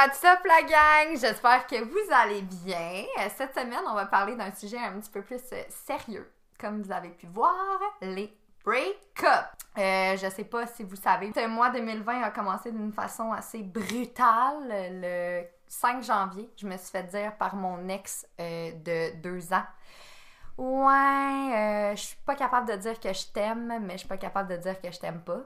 What's up la gang? J'espère que vous allez bien. Euh, Cette semaine, on va parler d'un sujet un petit peu plus euh, sérieux. Comme vous avez pu voir, les break-up. Euh, je sais pas si vous savez, ce mois 2020 a commencé d'une façon assez brutale. Le 5 janvier, je me suis fait dire par mon ex euh, de deux ans. Ouais, euh, je suis pas capable de dire que je t'aime, mais je suis pas capable de dire que je t'aime pas.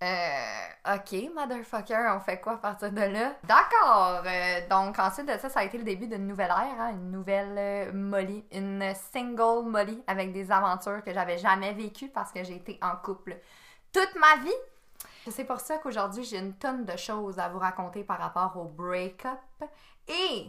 Euh, ok, motherfucker, on fait quoi à partir de là? D'accord! euh, donc, ensuite de ça, ça a été le début d'une nouvelle ère, hein, une nouvelle euh, Molly, une single Molly avec des aventures que j'avais jamais vécues parce que j'ai été en couple toute ma vie. C'est pour ça qu'aujourd'hui, j'ai une tonne de choses à vous raconter par rapport au break-up. Et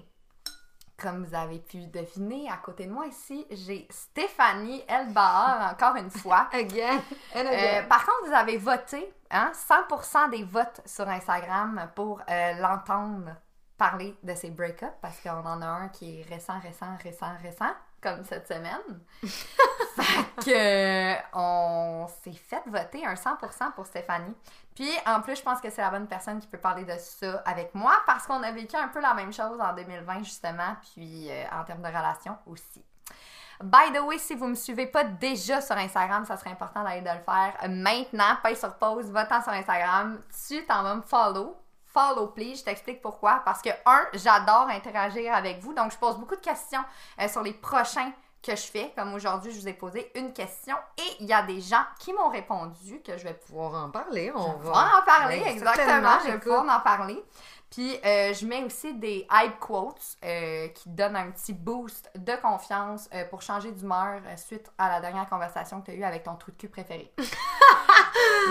comme vous avez pu deviner, à côté de moi ici, j'ai Stéphanie Elbahar, encore une fois. Again and Euh, again. par contre, vous avez voté, hein, 100% des votes sur Instagram pour euh, l'entendre parler de ses break-ups, parce qu'on en a un qui est récent, récent, récent, récent, comme cette semaine. fait que euh, on s'est fait voter un 100% pour Stéphanie. Puis en plus, je pense que c'est la bonne personne qui peut parler de ça avec moi, parce qu'on a vécu un peu la même chose en 2020 justement, puis euh, en termes de relations aussi. By the way, si vous me suivez pas déjà sur Instagram, ça serait important d'aller de le faire maintenant. Paye sur pause, va-t'en sur Instagram. Tu t'en vas me follow. Follow please, je t'explique pourquoi. Parce que, un, j'adore interagir avec vous. Donc, je pose beaucoup de questions euh, sur les prochains que je fais. Comme aujourd'hui, je vous ai posé une question et il y a des gens qui m'ont répondu que je vais pouvoir en parler. On va en parler, Oui, exactement. Je vais pouvoir en parler. Puis, euh, je mets aussi des hype quotes euh, qui donnent un petit boost de confiance euh, pour changer d'humeur suite à la dernière conversation que tu as eue avec ton trou de cul préféré.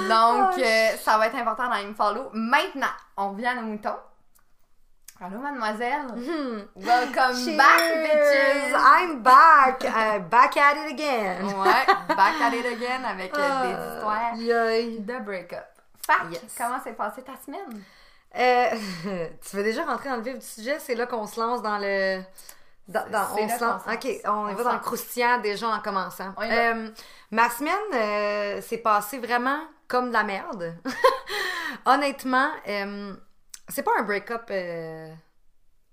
Donc, Oh, euh, ça va être important d'aller me follow. Maintenant, on revient à nos moutons. Allô, mademoiselle? Welcome Cheers! back, bitches! I'm back! Uh, back at it again! Ouais, back at it again avec euh, des Ah, histoires de break-up. Yes. comment s'est passée ta semaine? Euh, tu veux déjà rentrer dans le vif du sujet? C'est là qu'on se lance dans le. dans- dans- on se lance. Ok, on, va dans le croustillant déjà en commençant. Euh, ma semaine euh, s'est passée vraiment comme de la merde. Honnêtement, euh, c'est pas un break-up. euh,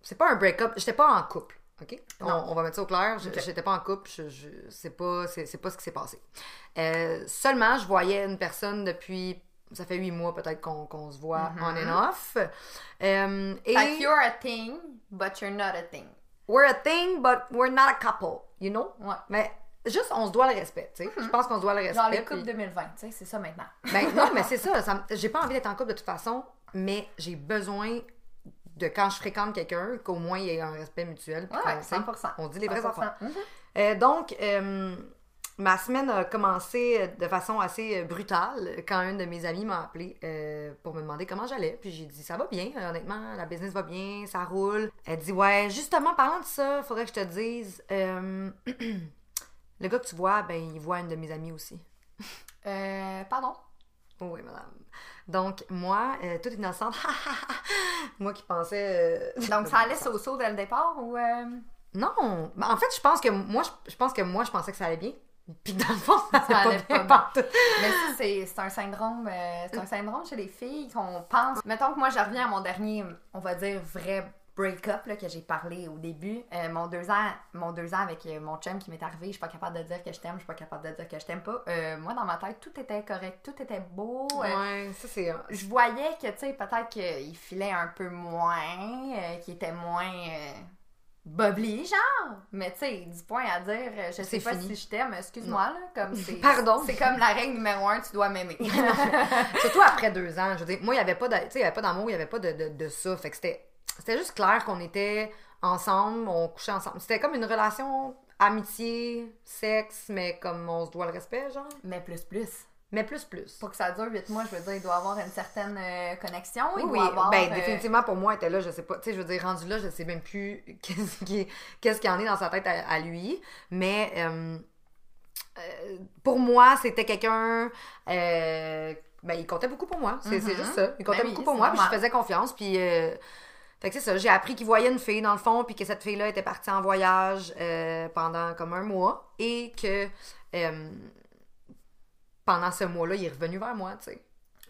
c'est pas un break-up. J'étais pas en couple. OK? On, Non. on va mettre ça au clair. J'étais pas en couple. Je, je, c'est pas, c'est, c'est pas ce qui s'est passé. Euh, seulement, je voyais une personne depuis. Ça fait huit mois peut-être qu'on, se voit on and off. Et Like you're a thing, but you're not a thing. we're a thing, but we're not a couple, you know? Ouais. Mais juste, on se doit le respect, tu sais. Je pense qu'on se doit le respect. Genre les puis- couples 2020, tu sais, c'est ça maintenant. ben non, mais c'est ça. j'ai pas envie d'être en couple de toute façon, mais j'ai besoin de quand je fréquente quelqu'un qu'au moins il y ait un respect mutuel. puis Ouais, qu'on, tu sais, 100%. On dit les vraies 100%. affaires. Mhm. Euh, donc, euh, ma semaine a commencé de façon assez brutale quand un de mes amis m'a appelé euh, pour me demander comment j'allais. Puis j'ai dit ça va bien, honnêtement, la business va bien, ça roule. Elle dit ouais, justement, parlant de ça, faudrait que je te dise, euh, le gars que tu vois, ben il voit une de mes amies aussi. Euh, pardon? Oh oui, madame. Donc, moi, euh, toute innocente, moi qui pensais. euh, Donc ça allait au saut dès le départ ou. euh, Non! Ben, en fait, je pense que moi, je, je pense que moi, je pensais que ça allait bien. Puis dans le fond, ça, Ça allait pas bien. pas. Mais c'est un syndrome. euh, c'est un syndrome chez les filles qu'on pense. Mettons que moi, je reviens à mon dernier, on va dire, vrai break-up là, que j'ai parlé au début. Euh, mon, deux ans, mon deux ans avec euh, mon chum qui m'est arrivé, je suis pas capable de dire que je t'aime, je suis pas capable de dire que je t'aime pas. Euh, moi, dans ma tête, tout était correct, tout était beau. Ouais, ça c'est. je voyais que, tu sais, peut-être qu'il filait un peu moins, qu'il était moins bubbly, genre. Mais, tu sais, du point à dire, je sais pas fini. si je t'aime, excuse-moi, là. Comme c'est, Pardon. C'est comme la règle numéro un, tu dois m'aimer. Surtout après deux ans. Je veux dire, moi, il y avait pas de, tu sais, il y avait pas d'amour, il y avait pas de, de, de ça. Fait que c'était, c'était juste clair qu'on était ensemble, on couchait ensemble. C'était comme une relation amitié, sexe, mais comme on se doit le respect, genre. Mais plus, plus. Mais plus, plus. Pour que ça dure 8 mois, je veux dire, il doit avoir une certaine euh, connexion. Oui, il oui. doit y avoir, ben, euh, définitivement, pour moi, elle était là, je sais pas. Tu sais, je veux dire, rendu là, je sais même plus qu'est-ce qui, qu'est-ce qu'il y en est dans sa tête à, à lui. Mais euh, pour moi, c'était quelqu'un. ben, il comptait beaucoup pour moi. C'est c'est Mhm. juste ça. Il comptait Ben oui, beaucoup pour moi, puis je faisais confiance. Puis. euh, fait que c'est ça, j'ai appris qu'il voyait une fille dans le fond, puis que cette fille-là était partie en voyage euh, pendant comme un mois, et que euh, pendant ce mois-là, il est revenu vers moi, tu sais.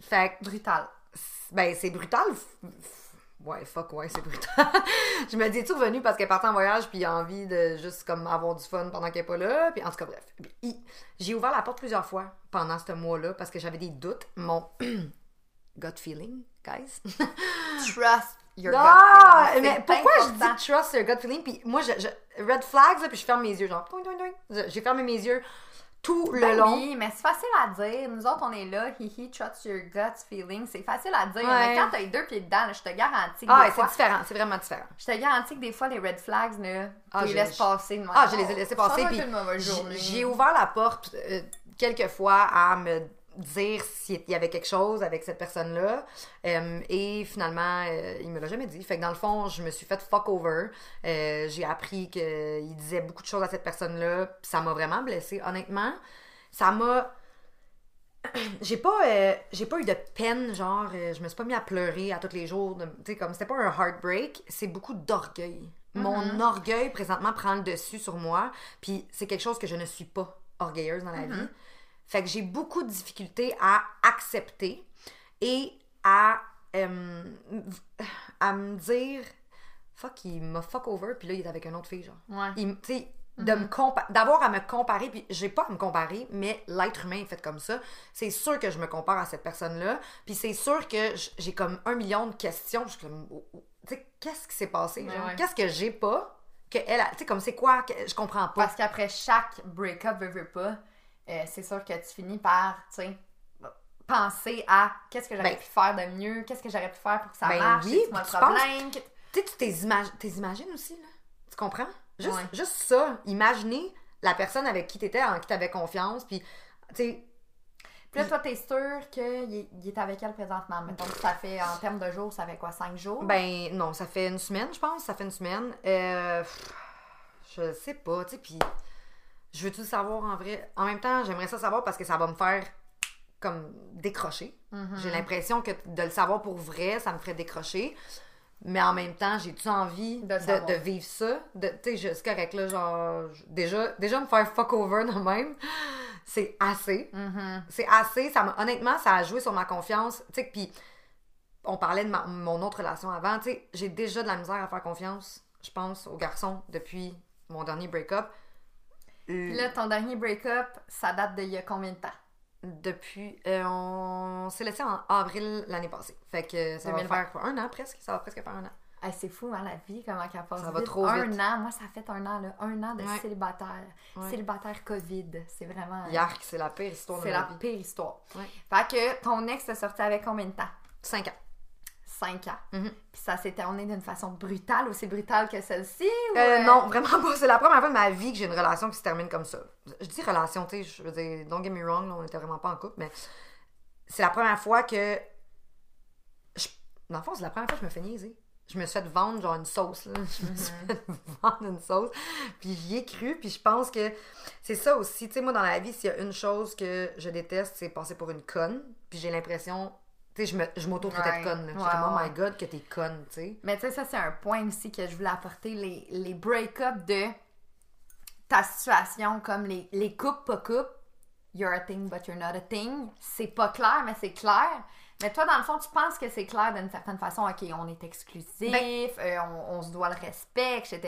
Fait que brutal. ben c'est brutal ouais, fuck, ouais, c'est brutal. je me dis, es-tu revenu parce qu'elle est partie en voyage puis il a envie de juste comme avoir du fun pendant qu'elle est pas là? Puis en tout cas, bref. J'ai ouvert la porte plusieurs fois pendant ce mois-là parce que j'avais des doutes. Mon gut feeling, guys. Trust your Ah, gut feeling. mais pourquoi je dis trust your gut feeling? Puis moi, je, je- red flags, là, puis je ferme mes yeux, genre, J'ai fermé mes yeux tout le Ben long. Oui, mais c'est facile à dire. Nous autres, on est là, hihi, trust your gut feeling. C'est facile à dire. Ouais. Mais quand t'as les deux pieds dedans, là, je te garantis que Ah, c'est différent, c'est vraiment différent. je te garantis que des fois, les red flags, là, Ah, tu les laisses passer. Ah, je les ai laissés passer. Puis j'ai ouvert la porte euh, quelques fois à me dire s'il y avait quelque chose avec cette personne-là. Euh, et finalement, euh, il me l'a jamais dit. Fait que dans le fond, je me suis fait fuck over. Euh, j'ai appris qu'il disait beaucoup de choses à cette personne-là. Ça m'a vraiment blessée. Honnêtement, ça m'a. J'ai pas, euh, j'ai pas eu de peine, genre, je me suis pas mis à pleurer à tous les jours. Tu sais, comme c'était pas un heartbreak, c'est beaucoup d'orgueil. Mon orgueil, présentement, prend le dessus sur moi. Puis c'est quelque chose que je ne suis pas orgueilleuse dans la vie. Fait que j'ai beaucoup de difficultés à accepter et à, euh, à me dire fuck, il m'a fuck over, puis là, il est avec une autre fille, genre. Ouais. Il m- tu sais, de me compa- d'avoir à me comparer, puis j'ai pas à me comparer, mais l'être humain est fait comme ça. C'est sûr que je me compare à cette personne-là, puis c'est sûr que j'ai comme un million de questions. Je suis comme, oh, oh, tu sais, qu'est-ce qui s'est passé, Ouais. Qu'est-ce que j'ai pas, que elle, tu sais, comme c'est quoi, que je comprends pas. Parce qu'après chaque break-up, veux, veux pas, euh, c'est sûr que tu finis par, tu sais, penser à qu'est-ce que j'aurais Ben- pu faire de mieux, qu'est-ce que j'aurais pu faire pour que ça Ben marche, oui, moi le problème? Tu sais, tu t'es imag- t'es imagines aussi, là. Tu comprends? Juste, Ouais. juste ça. Imaginer la personne avec qui t'étais, en qui t'avais confiance, puis, tu sais, Puis là, toi, t'es sûr qu'il est, il est avec elle présentement? Mettons que ça fait, en termes de jours, ça fait quoi, 5 jours? Ben non, ça fait une semaine, je pense. Ça fait une semaine. Euh, je sais pas, tu sais, puis je veux-tu le savoir en vrai? En même temps, j'aimerais ça savoir parce que ça va me faire comme décrocher. Mm-hmm. J'ai l'impression que de le savoir pour vrai, ça me ferait décrocher. Mais en même temps, j'ai-tu envie De vivre ça? Tu sais, c'est correct, là, genre, déjà, déjà me faire fuck over de même, c'est assez. Mhm. C'est assez. Ça honnêtement, ça a joué sur ma confiance. Tu sais, puis on parlait de ma- mon autre relation avant. Tu sais, j'ai déjà de la misère à faire confiance, je pense, aux garçons depuis mon dernier break-up. Puis là, ton dernier break-up, ça date d'il y a combien de temps? Depuis. euh, on s'est laissé en avril l'année passée. Fait que ça 2020. va faire quoi, un an presque? Ça va presque faire un an. Hey, c'est fou, hein, la vie, comment qu'elle passe Ça va vite. trop un vite. an, moi, ça fait un an, là. Un an de Ouais. célibataire. Ouais. Célibataire COVID. C'est vraiment... Yark, c'est la pire histoire de C'est ma la vie. pire histoire. Ouais. Fait que ton ex t'a sorti avec combien de temps? Cinq ans. Cinq ans. Mhm. Puis ça s'est terminé d'une façon brutale, aussi brutale que celle-ci? ou, Euh, euh, non, vraiment pas. C'est la première fois de ma vie que j'ai une relation qui se termine comme ça. Je dis relation, tu sais, je veux dire, don't get me wrong, là, on était vraiment pas en couple, mais c'est la première fois que. Je... Dans le fond, c'est la première fois que je me fais niaiser. Je me suis fait vendre genre une sauce, là. Je me suis fait vendre une sauce. Puis j'y ai cru, puis je pense que c'est ça aussi. Tu sais, moi, dans la vie, s'il y a une chose que je déteste, c'est passer pour une conne. Puis j'ai l'impression. Tu sais, je m'auto-traitais Ouais. de conne. J'étais comme, oh my god, que t'es conne, tu sais. Mais tu sais, ça, c'est un point aussi que je voulais apporter. Les, les break-up de ta situation, comme les, les couples pas couples. You're a thing, but you're not a thing. C'est pas clair, mais c'est clair. Mais toi, dans le fond, tu penses que c'est clair d'une certaine façon. OK, on est exclusif, Ben- euh, on, on se doit le respect, etc.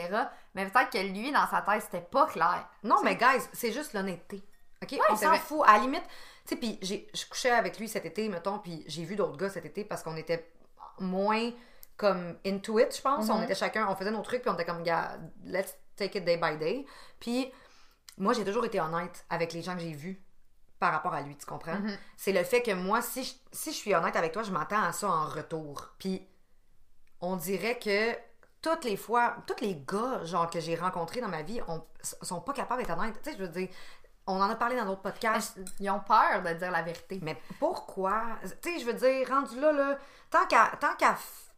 Mais peut-être que lui, dans sa tête, c'était pas clair. Non, mais guys, c'est juste l'honnêteté. OK? on s'en fout. À la limite, tu sais, puis j'ai- je couchais avec lui cet été, mettons, puis j'ai vu d'autres gars cet été parce qu'on était moins comme into it, je pense. Mhm. On était chacun, on faisait nos trucs, puis on était comme, gars, let's take it day by day. Puis moi, j'ai toujours été honnête avec les gens que j'ai vus par rapport à lui, tu comprends? Mhm. C'est le fait que moi, si je, si je suis honnête avec toi, je m'attends à ça en retour. Puis on dirait que toutes les fois, tous les gars genre que j'ai rencontrés dans ma vie on, sont pas capables d'être honnêtes. Tu sais, je veux dire, on en a parlé dans d'autres podcasts. Ils ont peur de dire la vérité? Mais pourquoi? Tu sais, je veux dire, rendu là, là, tant qu'à f-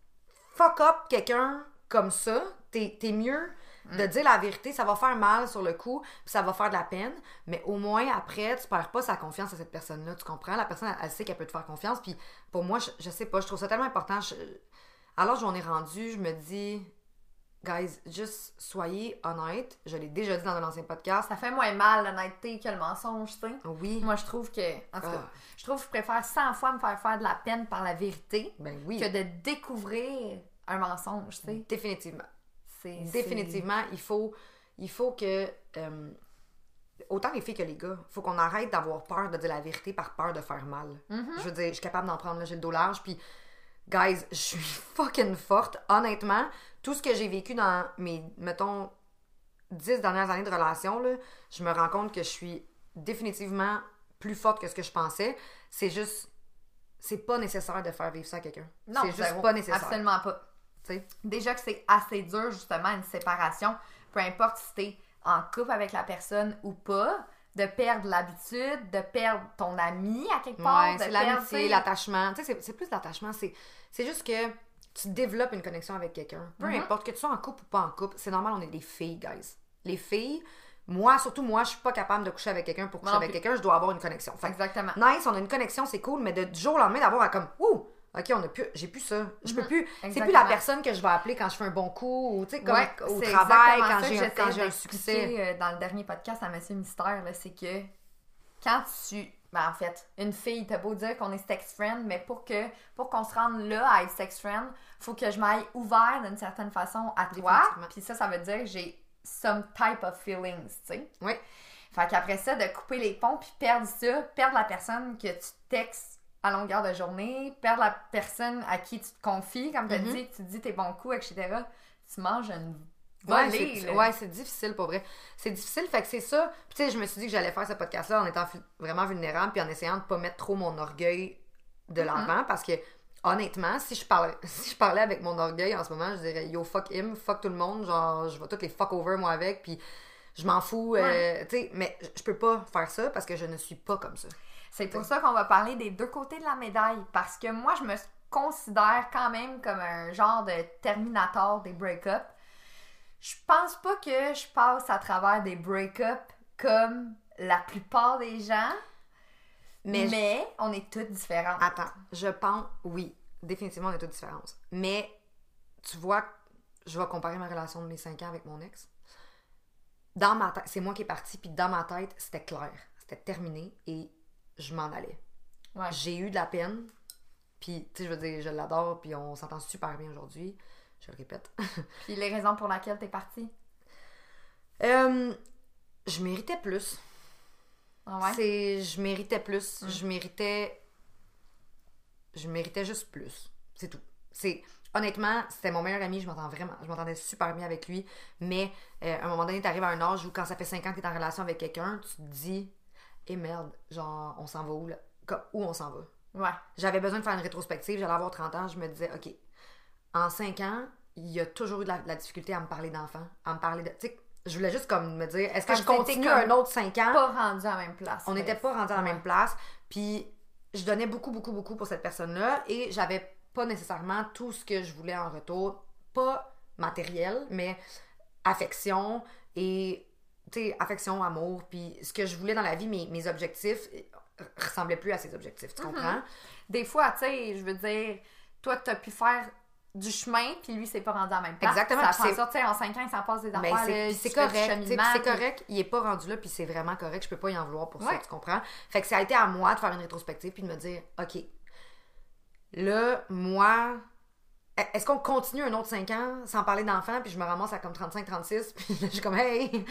fuck up quelqu'un comme ça, t'es mieux de dire la vérité. Ça va faire mal sur le coup, puis ça va faire de la peine, mais au moins après, tu perds pas sa confiance à cette personne-là. Tu comprends? La personne, elle, elle sait qu'elle peut te faire confiance, puis pour moi, je, je sais pas, je trouve ça tellement important. Je- alors, j'en ai rendu, je me dis, guys, juste soyez honnêtes. Je l'ai déjà dit dans un ancien podcast. Ça fait moins mal l'honnêteté que le mensonge, tu sais. Oui. Moi, je trouve que. En tout cas, Ah. je trouve que je préfère 100 fois me faire faire de la peine par la vérité Ben oui. que de découvrir un mensonge, tu sais. Définitivement. C'est- Définitivement, il faut, il faut que. euh, autant les filles que les gars, il faut qu'on arrête d'avoir peur de dire la vérité par peur de faire mal. Mm-hmm. Je veux dire, je suis capable d'en prendre, là, j'ai le dos large, puis. Guys, je suis fucking forte. Honnêtement, tout ce que j'ai vécu dans mes, mettons, 10 dernières années de relation, là, je me rends compte que je suis définitivement plus forte que ce que je pensais. C'est juste. C'est pas nécessaire de faire vivre ça à quelqu'un. Non, C'est juste pas nécessaire. Absolument pas. tu sais? Déjà que c'est assez dur, justement, une séparation, peu importe si t'es en couple avec la personne ou pas, de perdre l'habitude, de perdre ton ami à quelque part, Ouais, c'est l'amitié, l'attachement. Tu sais, c'est- plus l'attachement. C'est juste que tu développes une connexion avec quelqu'un. Peu Mm-hmm. importe que tu sois en couple ou pas en couple, c'est normal, on est des filles, guys. Les filles, moi, surtout moi, je suis pas capable de coucher avec quelqu'un pour coucher Non avec quelqu'un, je dois avoir une connexion. Fait Exactement. nice, on a une connexion, c'est cool, mais de, du jour au lendemain d'avoir à comme, ouh, ok, on a plus, j'ai plus ça. Je peux plus, c'est plus la personne que je vais appeler quand je fais un bon coup, ou tu sais, comme Ouais, au travail, quand j'ai, quand j'ai un succès. euh, dans le dernier podcast à Monsieur Mystère, là, c'est que quand tu. Ben, en fait, une fille, t'as beau dire qu'on est sex friend, mais pour que pour qu'on se rende là à être sex friend, faut que je m'aille ouvert d'une certaine façon à toi. Puis ça, ça veut dire que j'ai some type of feelings, tu sais. Oui. Fait qu'après ça, de couper les ponts puis perdre ça, perdre la personne que tu textes à longueur de journée, perdre la personne à qui tu te confies, comme tu as Mhm. dit, que tu dis tes bons coups, etc. Tu manges une Ouais, volée, c'est, là. ouais, c'est difficile pour vrai. C'est difficile, fait que c'est ça. Puis tu sais, je me suis dit que j'allais faire ce podcast-là en étant vraiment vulnérable puis en essayant de pas mettre trop mon orgueil Mm-hmm. de l'avant parce que honnêtement, si je parlais si je parlais avec mon orgueil en ce moment, je dirais yo fuck him, fuck tout le monde, genre je vais toutes les fuck over moi avec puis je m'en fous, euh, tu sais, mais je peux pas faire ça parce que je ne suis pas comme ça. C'est pour ça qu'on va parler des deux côtés de la médaille. Parce que moi, je me considère quand même comme un genre de terminator des break-ups. Je pense pas que je passe à travers des break-ups comme la plupart des gens, Mais mais, je- on est toutes différentes. Attends, je pense, oui, définitivement, on a toute différence. Mais, tu vois, je vais comparer ma relation de mes 5 ans avec mon ex. Dans ma tête, c'est moi qui est partie, puis dans ma tête, c'était clair. C'était terminé et je m'en allais. Ouais. J'ai eu de la peine, puis, tu sais, je veux dire, je l'adore, puis on s'entend super bien aujourd'hui. Je le répète. Puis les raisons pour lesquelles t'es partie? Euh, je méritais plus. Ah ouais? C'est, je méritais plus. Je méritais, je méritais juste plus. C'est tout. C'est, honnêtement, c'était mon meilleur ami. Je m'entends vraiment, je m'entendais super bien avec lui. Mais euh, à un moment donné, t'arrives à un âge où quand ça fait 5 ans que t'es en relation avec quelqu'un, tu te dis, et merde, genre, on s'en va où là? Où on s'en va? Ouais. J'avais besoin de faire une rétrospective. J'allais avoir 30 ans. Je me disais, OK, en 5 ans, il y a toujours eu de la, de la difficulté à me parler d'enfants, à me parler de. Tu sais, je voulais juste comme me dire, est-ce que je continue un autre 5 ans? Pas rendu à la même place. On n'était pas rendu à la même place. Puis je donnais beaucoup, beaucoup, beaucoup pour cette personne-là et j'avais pas nécessairement tout ce que je voulais en retour. Pas matériel, mais affection et, tu sais, affection, amour. Puis ce que je voulais dans la vie, mes, mes objectifs euh, ressemblaient plus à ses objectifs. Tu comprends? Des fois, tu sais, je veux dire, toi, t'as pu faire du chemin, puis lui, c'est pas rendu à la même place. Exactement, Ça prend ça, tu sais, en 5 ans, il s'en passe des Mais affaires. c'est correct, c'est correct, il est pas rendu là, puis c'est vraiment correct, je peux pas y en vouloir pour ça, Ouais. tu comprends? Fait que ça a été à moi de faire une rétrospective puis de me dire, OK, là, moi, est-ce qu'on continue un autre 5 ans sans parler d'enfants, puis je me ramasse à comme 35-36, puis je suis comme, hey,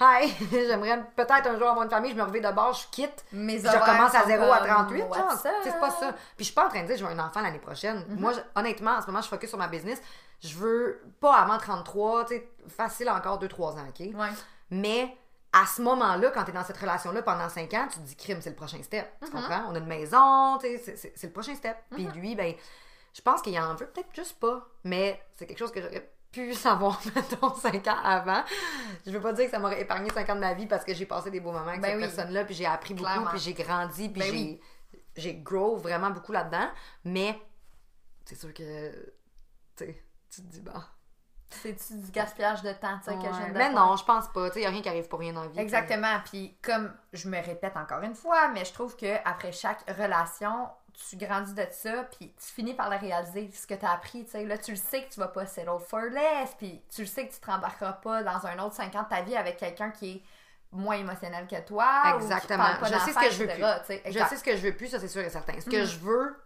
hi, j'aimerais peut-être un jour avoir une famille, je me reviens de bord, je quitte, Mes je recommence à sont 0 à comme, 38, genre, what's up? c'est pas ça. Puis je suis pas en train de dire je veux un enfant l'année prochaine. Mhm. Moi, honnêtement, en ce moment, je focus sur ma business. Je veux pas avant 33, tu sais, facile encore 2-3 ans, OK? Ouais. Mais à ce moment-là, quand tu es dans cette relation-là pendant 5 ans, tu te dis crime, c'est le prochain step. Tu comprends? On a une maison, tu sais, c'est- le prochain step. Puis lui, ben, je pense qu'il en veut peut-être juste pas, mais c'est quelque chose que j'aurais pu savoir, mettons, 5 ans avant. Je veux pas dire que ça m'aurait épargné 5 ans de ma vie parce que j'ai passé des beaux moments avec Ben cette oui. personne-là, puis j'ai appris beaucoup, puis j'ai grandi, puis Ben j'ai oui. j'ai grow vraiment beaucoup là-dedans. Mais c'est sûr que, tu tu te dis, bah. C'est-tu du gaspillage de temps, tu sais, que je viens de mais faire? non, je pense pas. Tu sais, y a rien qui arrive pour rien dans la vie. Exactement. Puis comme je me répète encore une fois, mais je trouve que après chaque relation, tu grandis de ça, puis tu finis par le réaliser, ce que tu as appris. Tu sais, là, tu le sais que tu vas pas settle for less, puis tu le sais que tu te rembarqueras pas dans un autre 5 ans de ta vie avec quelqu'un qui est moins émotionnel que toi. Exactement. Ou qui parle pas Je sais ce que je veux plus. Je sais ce que je veux plus, ça c'est sûr et certain. Ce que Mm. je veux,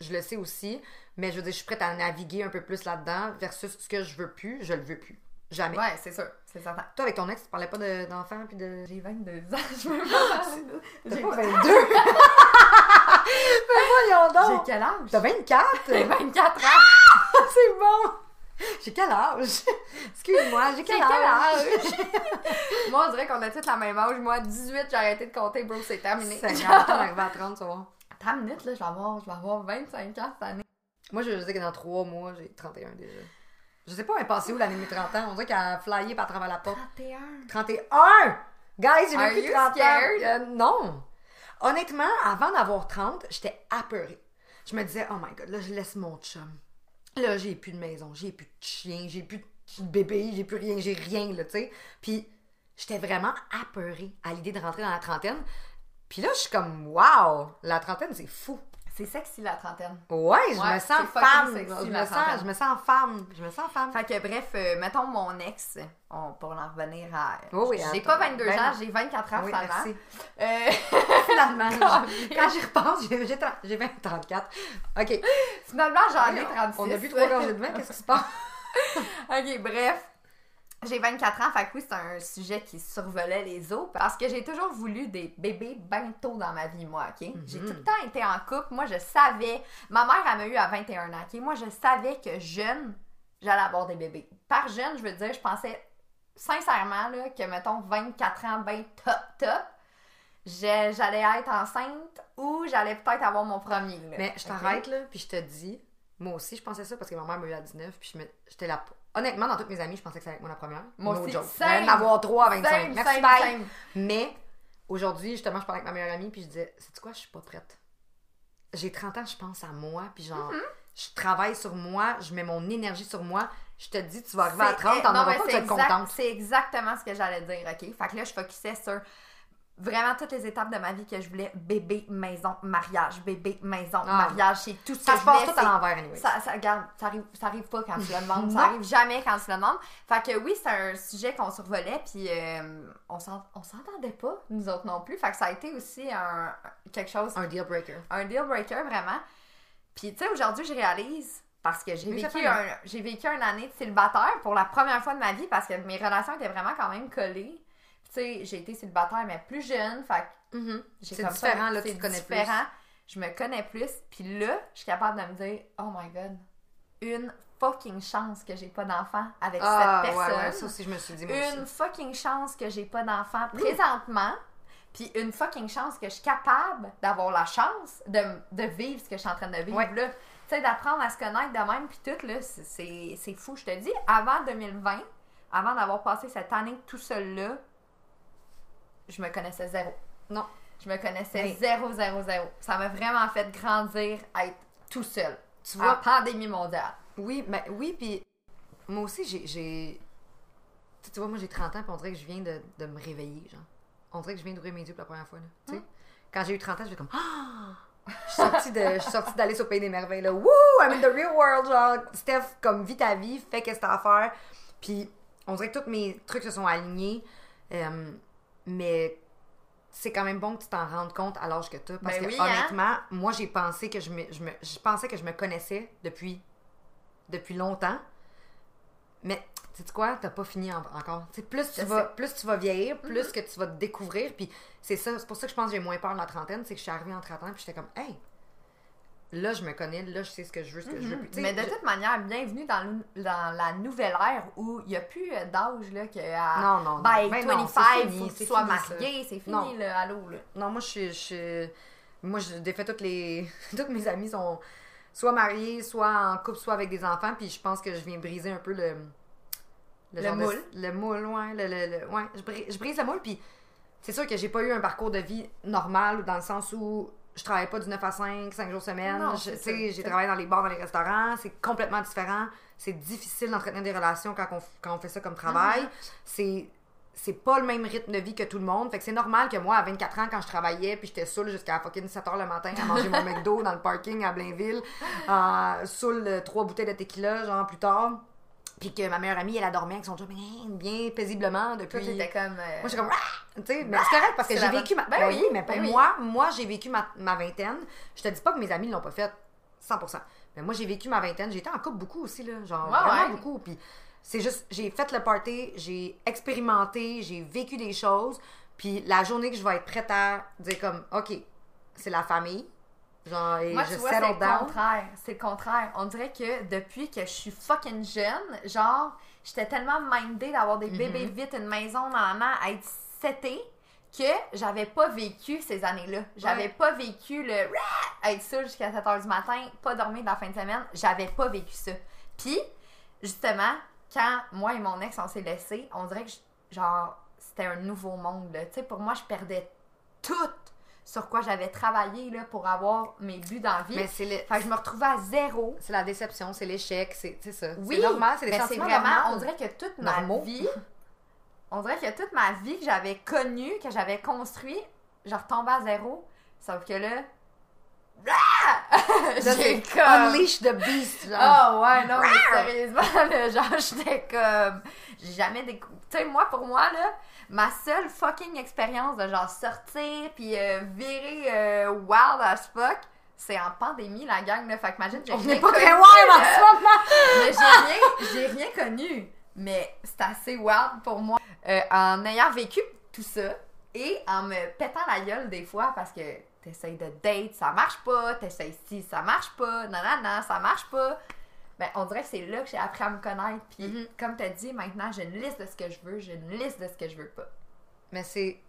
je le sais aussi, mais je veux dire, je suis prête à naviguer un peu plus là-dedans versus ce que je veux plus, je le veux plus. Jamais. Ouais, c'est sûr, c'est certain. Toi, avec ton ex, tu parlais pas de- d'enfants puis de. J'ai 22 ans, je veux pas de- J'ai pas 22! mais voyons J'ai donc! quel âge? T'as 24? J'ai 24 ans! C'est bon! J'ai quel âge? Excuse-moi, j'ai J'ai quel quel âge? Moi, on dirait qu'on a tous la même âge. Moi, 18, j'ai arrêté de compter, bro, c'est terminé. On arrivé à 30, ça va. Attends une minute, là, je vais avoir, je vais avoir 25 ans cette année. Moi, je sais que dans 3 mois, j'ai 31 déjà. Je sais pas, elle est passée où l'année de mes 30 ans? On dirait qu'elle a flyé par travers la porte. 31. 31! Guys, j'ai même plus you 30 ans. Euh, non! Honnêtement, avant d'avoir 30, j'étais apeurée. Je me disais, oh my god, là, je laisse mon chum. Là, j'ai plus de maison, j'ai plus de chien, j'ai plus de bébé, j'ai plus rien, j'ai rien, là, tu sais. Puis, j'étais vraiment apeurée à l'idée de rentrer dans la trentaine. Puis là, je suis comme, wow, la trentaine, c'est fou. C'est sexy la trentaine. Ouais, je Ouais, me sens femme. sexy, je, me sens, je me sens femme. Je me sens femme. Fait que bref, euh, mettons mon ex, on, pour en revenir à. Oui, oui, j'ai attends. pas 22 Ben ans, j'ai 24 ans oui, finalement. merci. Euh, Finalement, Quand je- quand j'y repense, j'ai j'ai 30 j'ai 20, 34. OK. finalement, j'en ai 36. On a bu trois gorgées de vin, qu'est-ce qui se passe? Ok, bref. J'ai 24 ans, fait que oui, c'est un sujet qui survolait les eaux parce que j'ai toujours voulu des bébés bien tôt dans ma vie, moi, ok? J'ai tout le temps été en couple. Moi, je savais. Ma mère, elle m'a eu à 21 ans, ok? Moi, je savais que jeune, j'allais avoir des bébés. Par jeune, je veux dire, je pensais sincèrement, là, que mettons 24 ans, ben top, top, j'allais être enceinte ou j'allais peut-être avoir mon premier. là, Mais je t'arrête, là, puis je te dis, moi aussi, je pensais ça parce que ma mère m'a eu à 19, puis j'étais là. Honnêtement, dans toutes mes amies, je pensais que ça allait être moi la première. Moi No aussi. joke. Same. Avoir 3 à 25. Same, Merci, same, bye. Mais aujourd'hui, justement, je parlais avec ma meilleure amie, puis je disais, c'est quoi, je suis pas prête. J'ai 30 ans, je pense à moi, puis genre, Mm-hmm. je travaille sur moi, je mets mon énergie sur moi. Je te dis, tu vas arriver à C'est- 30, eh, t'en non, auras pas, tu vas être contente. C'est exactement ce que j'allais dire, OK? Fait que là, je focusais sur vraiment toutes les étapes de ma vie que je voulais. Bébé, maison, mariage. Bébé, maison, Ah. mariage. C'est tout Ça se je passe tout à l'envers, anyway. Ça, ça, regarde, ça arrive, ça arrive pas quand tu le demandes. Ça arrive jamais quand tu le demandes. Fait que oui, c'est un sujet qu'on survolait, puis euh, on on s'entendait pas, nous autres non plus. Fait que ça a été aussi un, quelque chose Un deal breaker. un deal breaker vraiment. Puis tu sais aujourd'hui je réalise parce que j'ai vécu un j'ai vécu une année de célibataire pour la première fois de ma vie parce que mes relations étaient vraiment quand même collées. Tu sais, j'ai été célibataire mais plus jeune, fait Mhm. j'ai C'est ça- différent, là, tu te connais différent. Je me connais plus, puis là, je suis capable de me dire "Oh my god, une fucking chance que j'ai pas d'enfant avec Ah, cette ouais, personne." ouais, ça aussi, je me suis dit, moi une aussi. fucking chance que j'ai pas d'enfant présentement, puis une fucking chance que je suis capable d'avoir la chance de, de vivre ce que je suis en train de vivre Ouais. là. Tu sais, d'apprendre à se connaître de même, puis tout, là, c'est fou. Je te dis, avant 2020, avant d'avoir passé cette année tout seul là, je me connaissais zéro. Non. Je me connaissais zéro, zéro, zéro. Ça m'a vraiment fait grandir à être tout seul. Tu vois, pandémie mondiale. Oui, mais oui, puis moi aussi, j'ai. Tu vois, moi, j'ai 30 ans, puis on dirait que je viens de, de me réveiller, genre. On dirait que je viens d'ouvrir mes yeux pour la première fois, là. Tu sais, quand j'ai eu 30 ans, je vais comme. Ah! Je suis sortie de- je suis sortie d'Alice au Pays des Merveilles, là. Woo! I'm in the real world, genre. Steph, comme, vis ta vie, fais qu'est-ce que t'as à faire. Puis, on dirait que tous mes trucs se sont alignés. euh, mais c'est quand même bon que tu t'en rendes compte à l'âge que tu as. Parce Ben que, oui, hein? honnêtement, moi, j'ai pensé que je me, je me- je pensais que je me connaissais depuis, depuis longtemps. Mais, tu sais quoi, t'as pas fini en- encore. Tu plus, tu Je vas, sais. Plus tu vas vieillir, plus que tu vas te découvrir. Puis c'est ça, c'est pour ça que je pense que j'ai moins peur de la trentaine. C'est que je suis arrivée en 30 ans, puis j'étais comme, hey, là, je me connais, là, je sais ce que je veux, ce que je veux sais, Mais de je- toute manière, bienvenue dans, le- dans la nouvelle ère où il n'y a plus euh, d'âge là, que à Non, non, non. by Ben non, 25, c'est il fini, faut que tu c'est sois fini, marié, c'est Non. fini, là, allô, là. Non, moi, je suis. je Moi, je défais toutes les. Toutes mes amies sont soit mariées, soit en couple, soit avec des enfants. Puis je pense que je viens briser un peu le. Le de- moule. le moule, ouais. Le, le- le- ouais. Je, brise, je brise le moule. Puis c'est sûr que j'ai pas eu un parcours de vie normal, dans le sens où je travaillais pas du 9 à 5, 5 jours semaine. J'ai travaillé dans les bars, dans les restaurants. C'est complètement différent. C'est difficile d'entretenir des relations quand on, quand on fait ça comme travail. Mm-hmm. C'est c'est pas le même rythme de vie que tout le monde. Fait que c'est normal que moi, à 24 ans, quand je travaillais, puis j'étais saoule jusqu'à fucking 7 h le matin à manger mon McDo dans le parking à Blainville, euh, saoule euh, trois bouteilles de tequila, genre plus tard. Puis que ma meilleure amie, elle a dormi avec son job bien, paisiblement Toi, depuis. t'étais comme. euh, Moi, j'étais comme, Ah! tu sais, mais c'est correct parce que j'ai vécu ma. Ben Ben oui, oui, mais pour ben oui. moi, moi, j'ai vécu ma, ma vingtaine. Je te dis pas que mes amis l'ont pas fait. 100%. Mais moi, j'ai vécu ma vingtaine. J'ai été en couple beaucoup aussi, là. Genre, Ouais, vraiment ouais. beaucoup. Puis c'est juste, j'ai fait le party, j'ai expérimenté, j'ai vécu des choses. Puis la journée que je vais être prête à dire comme, OK, c'est la famille. Genre, et Moi, je tu vois, c'est le contraire. C'est le contraire. On dirait que depuis que je suis fucking jeune, genre, j'étais tellement mindée d'avoir des bébés Mhm. vite, une maison, maman, à être setée, que j'avais pas vécu ces années-là. J'avais Ouais. pas vécu le être seule jusqu'à 7 h du matin, pas dormir de la fin de semaine. J'avais pas vécu ça. Puis, justement, quand moi et mon ex, on s'est laissés, on dirait que, genre, c'était un nouveau monde, là. Tu sais, pour moi, je perdais tout sur quoi j'avais travaillé, là, pour avoir mes buts dans la vie. Mais c'est le- Fait que je me retrouvais à zéro. c'est la déception, c'est l'échec, c'est c'est ça. Oui, c'est normal, c'est des mais c'est sentiments vraiment, normaux. on dirait que toute ma Normaux. vie, on dirait que toute ma vie que j'avais connue, que j'avais construit, je retombais à zéro. Sauf que! Là, j'ai comme... Unleash the beast, genre. Oh ouais, non, mais sérieusement, là, genre, j'étais comme... J'ai jamais découvert... Tu sais, moi, pour moi, là, ma seule fucking expérience de genre sortir puis euh, virer euh, wild as fuck, c'est en pandémie, la gang, là. Fait que imagine, j'ai On rien n'est pas connu, très wild en ce moment! Mais j'ai rien, j'ai rien connu. Mais c'est assez wild pour moi. Euh, en ayant vécu tout ça et en me pétant la gueule des fois parce que t'essayes de date, ça marche pas, t'essayes ci, ça marche pas, non, non, non, ça marche pas. Ben, on dirait que c'est là que j'ai appris à me connaître. Puis, Mhm. comme t'as dit, maintenant, j'ai une liste de ce que je veux, j'ai une liste de ce que je veux pas. Mais c'est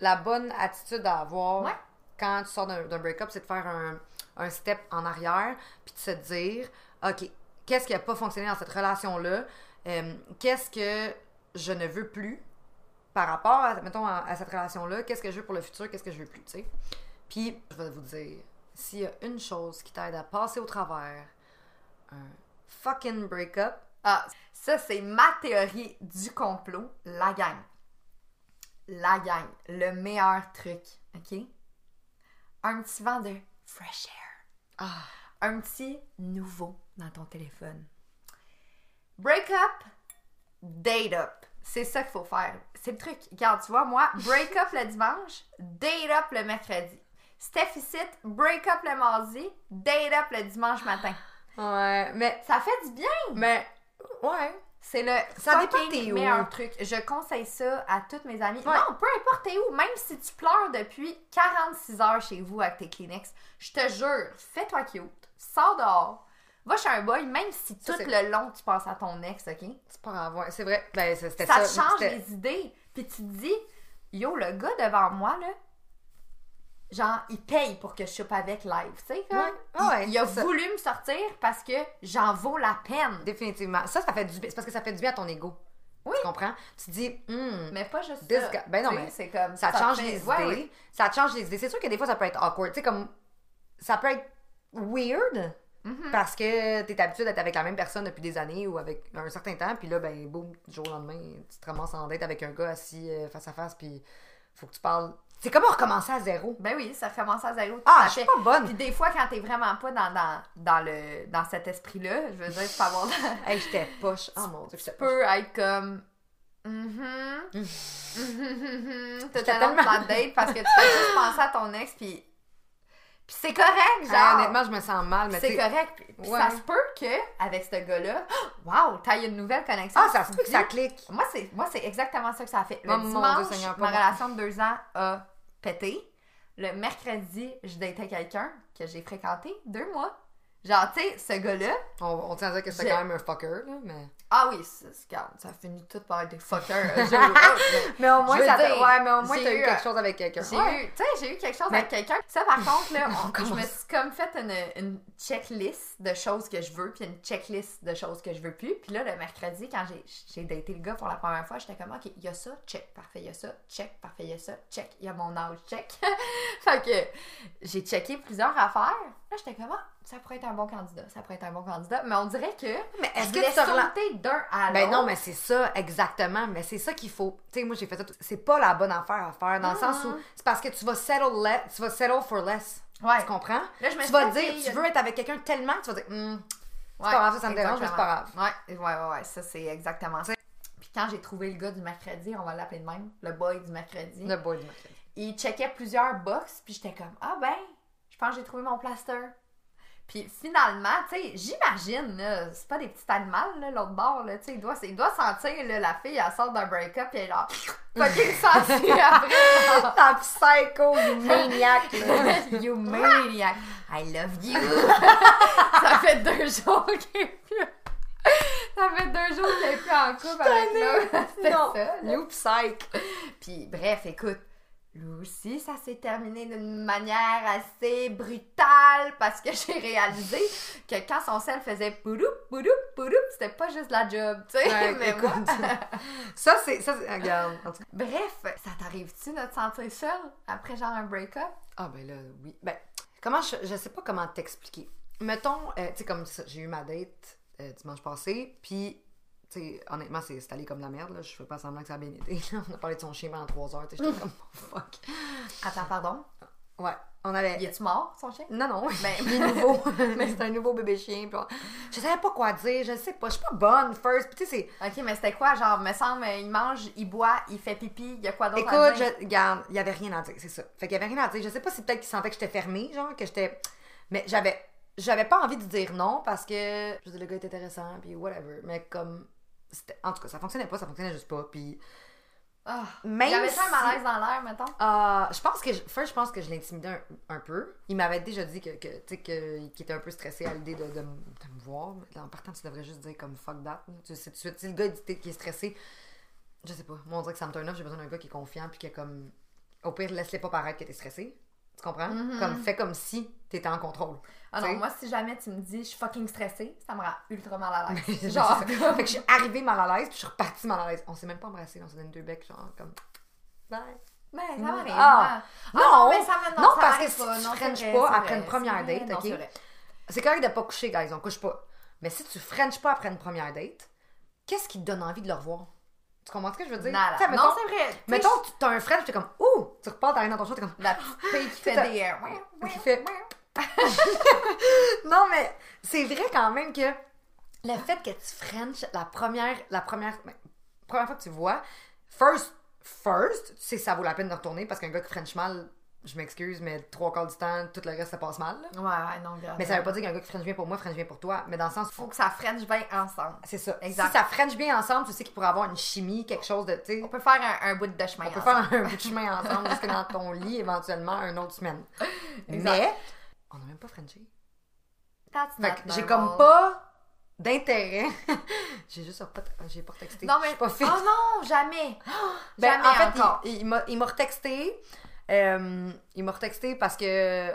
la bonne attitude à avoir Ouais. quand tu sors d'un break-up, c'est de faire un, un step en arrière, puis de se dire, OK, qu'est-ce qui n'a pas fonctionné dans cette relation-là? Euh, qu'est-ce que je ne veux plus par rapport à, mettons, à, à cette relation-là? Qu'est-ce que je veux pour le futur? Qu'est-ce que je veux plus, tu sais? Puis, je vais vous dire, s'il y a une chose qui t'aide à passer au travers un fucking break-up, Ah, ça, c'est ma théorie du complot. La gang. La gang. Le meilleur truc, OK? Un petit vent de fresh air. ah, Un petit nouveau dans ton téléphone. Break up, date up. C'est ça qu'il faut faire. C'est le truc. Regarde, tu vois, moi, break up le dimanche, date up le mercredi. Steph ici, break up le mardi, date up le dimanche matin. ouais, mais, Ça fait du bien. mais, ouais, C'est le Ça fucking t'es où. meilleur truc. Je conseille ça à toutes mes amies. Ouais. Non, peu importe t'es où, même si tu pleures depuis 46 heures chez vous avec tes Kleenex, je te jure, fais-toi cute, sors dehors, va chez un boy, même si Ça, tout le long tu penses à ton ex, ok? c'est pas grave, c'est vrai. Ben, Ça ça. te change les idées. Puis tu te dis, yo, le gars devant moi, là, genre, il paye pour que je chope avec live, tu sais, comme, Ouais. il- Ah ouais, il, a voulu me sortir parce que j'en vaux la peine. Définitivement. Ça, ça fait du bien. C'est parce que ça fait du bien à ton ego. Oui. Tu comprends? Tu te dis, hmm, Mais pas juste ça. guy- ben non, mais c'est comme ça, change fait- les Ouais, idées. Ça change les idées. C'est sûr que des fois, ça peut être awkward. Tu sais, comme. Ça peut être weird. Mhm. Parce que t'es habitué d'être avec la même personne depuis des années ou avec un certain temps, puis là, ben, boum, du jour au lendemain, tu te ramasses en date avec un gars assis euh, face à face, puis faut que tu parles. C'est comme recommencer à zéro. Ben oui, ça recommence à zéro. Ah, je suis pas bonne. Puis des fois, quand t'es vraiment pas dans, dans, dans, le, dans cet esprit-là, je veux dire, tu peux avoir. Hey, j'étais poche. Oh mon dieu, j'étais tu poche. peux être comme. Mhm. T'as tellement de date parce que tu fais juste penser à ton ex, puis. Puis c'est correct, Hey, genre. honnêtement, je me sens mal, mais c'est correct. Puis puis Ouais. ça se peut que, avec ce gars-là, waouh, t'as une nouvelle connexion. Ah, ça se peut que ça clique. Moi, c'est, moi, c'est exactement ça que ça a fait. Le Oh, mon Dieu dimanche, Seigneur, pas ma relation de deux ans a pété. Le mercredi, je datais quelqu'un que j'ai fréquenté deux mois. Genre, tu sais, ce gars-là. On, on tient à dire que Je- quand même un fucker, là, mais. Ah oui, regarde, ça finit tout par être des fuckers. Mais au moins, ça t'a- ouais, mais au moins, t'as eu eu, quelque chose avec quelqu'un. J'ai Ouais. eu, tu sais, j'ai eu quelque chose Mais- avec quelqu'un. Ça, par contre, là, on- je me suis comme fait une, une checklist de choses que je veux, puis une checklist de choses que je veux plus. Puis là, le mercredi, quand j'ai, daté le gars pour la première fois, j'étais comme, OK, il y a ça, check, parfait, il y a ça, check, parfait, il y a ça, check, il y a mon âge, check. fait que j'ai checké plusieurs affaires. Là, j'étais comme, ah, ça pourrait être un bon candidat, ça pourrait être un bon candidat. Mais on dirait que. Mais est-ce que tu d'un à l'autre. Ben non, mais c'est ça, exactement. Mais c'est ça qu'il faut. Tu sais, moi, j'ai fait ça. C'est pas la bonne affaire à faire, dans le sens où c'est parce que tu vas settle, le- tu vas settle for less. Ouais. Tu comprends? Là, je me tu vas dire, tu veux être avec quelqu'un tellement que tu vas dire, Hmm, Ouais, pas grave, ça, ça me dérange, mais c'est pas. Ouais, ouais, ouais, ouais, ça c'est exactement ça. Puis quand j'ai trouvé le gars du mercredi, on va l'appeler de même, le boy du mercredi, le boy du mercredi. il checkait plusieurs box, puis j'étais comme ah ben, je pense que j'ai trouvé mon plaster. Puis finalement, tu sais, j'imagine, là, c'est pas des petits animaux, là, l'autre bord, là, tu sais, il doit, il doit sentir, là, la fille, elle sort d'un break-up, puis elle est genre, fucking sensu après. genre, Ta psycho, you maniac, là. you maniac, I love you. ça fait deux jours qu'elle est plus... Ça fait deux jours qu'elle est plus en couple avec là. C'était ça, là. you psych. Puis bref, écoute, lui aussi, ça s'est terminé d'une manière assez brutale parce que j'ai réalisé que quand son sel faisait poudoup, poudoup, poudoup, c'était pas juste la job, tu sais. Ouais, mais écoute. moi- Ça, c'est. Ça, c'est- regarde. en tout cas. Bref, ça t'arrive-tu de te sentir seule après genre un break-up? Ah, ben là, oui. Ben, comment je. Je sais pas comment t'expliquer. Mettons, euh, tu sais, comme ça, j'ai eu ma date euh, dimanche passé, puis. Honnêtement, c'est c'est allé comme la merde, là. Je fais pas semblant que ça a bien été. On a parlé de son chien pendant trois heures, j'étais comme, oh, fuck. Attends, pardon? Ouais, on avait. Y est-tu mort, son chien? Non, non, Ben- il est nouveau. mais c'est un nouveau bébé chien. Puis on- je savais pas quoi dire, je sais pas. Je suis pas bonne, first. Puis tu sais, c'est. Ok, mais c'était quoi? Genre, me semble, il mange, il boit, il fait pipi, il y a quoi d'autre à Écoute, dire? je, regarde, il y avait rien à dire, c'est ça. Fait qu'il y avait rien à dire. Je sais pas si peut-être qu'il sentait que j'étais fermée, genre, que j'étais. Mais j'avais. J'avais pas envie de dire non parce que. Je veux dire, le gars est intéressant, puis whatever. Mais comme. En tout cas, ça fonctionnait pas, ça fonctionnait juste pas. Puis. Ah, Même il y avait si- un malaise dans l'air, mettons? Euh, je pense que je, first, je pense que je l'intimidais un, un peu. Il m'avait déjà dit que, que, tu que- qu'il était un peu stressé à l'idée de, de, me voir. Mais En partant, tu devrais juste dire comme fuck that. Tu sais suite. Si le gars dit qu'il est stressé, je sais pas. Moi, on dirait que ça me turn off. J'ai besoin d'un gars qui est confiant puis qui est comme. Au pire, laisse-les pas paraître que t'es stressé. Tu comprends? Mhm. Comme fais comme si t'étais en contrôle. Ah Tu non, moi, si jamais tu me dis je suis fucking stressée, ça me rend ultra mal à l'aise. Genre, fait que je suis arrivée mal à l'aise puis je suis repartie mal à l'aise. On s'est même pas embrassé. On s'est donné deux becs, genre comme. Bye. Mais ça m'arrive. Ah. hein. Non. mais ça Non, ça parce que m'arrive si pas. tu Non, c'est frenches vrai, pas après une première date, non, ok? c'est correct de pas coucher, guys, on couche pas. Mais si tu frenches pas après une première date, qu'est-ce qui te donne envie de le revoir? Tu comprends ce que je veux dire? Nada. Tu sais, Non, c'est vrai. Tu mettons, tu t'as un French, t'es comme, ouh! Tu repars, t'arrives dans ton show, t'es comme, La petite fille qui fait des... Qui fait- non, mais c'est vrai quand même que le fait que tu French la première, la première, ben, première fois que tu vois, first, first, tu sais que ça vaut la peine de retourner parce qu'un gars qui French mal, je m'excuse, mais trois quarts du temps, tout le reste, ça passe mal. là. Ouais, ouais, non, grave. Mais ça veut pas dire qu'un gars qui French bien pour moi, French bien pour toi, mais dans le sens Faut que ça French bien ensemble. C'est ça. Exact. Si ça French bien ensemble, tu sais qu'il pourrait avoir une chimie, quelque chose de, tu sais, On peut faire un, un bout de chemin on peut faire un bout de chemin ensemble jusque dans ton lit, éventuellement, une autre semaine. Exact. Mais, on n'a même pas que j'ai comme pas d'intérêt. j'ai juste pas, j'ai pas texté. Non, mais... pas. Oh non, jamais. Ben, jamais en fait, encore. il, il m'a, il m'a retexté. Euh, il m'a retexté parce que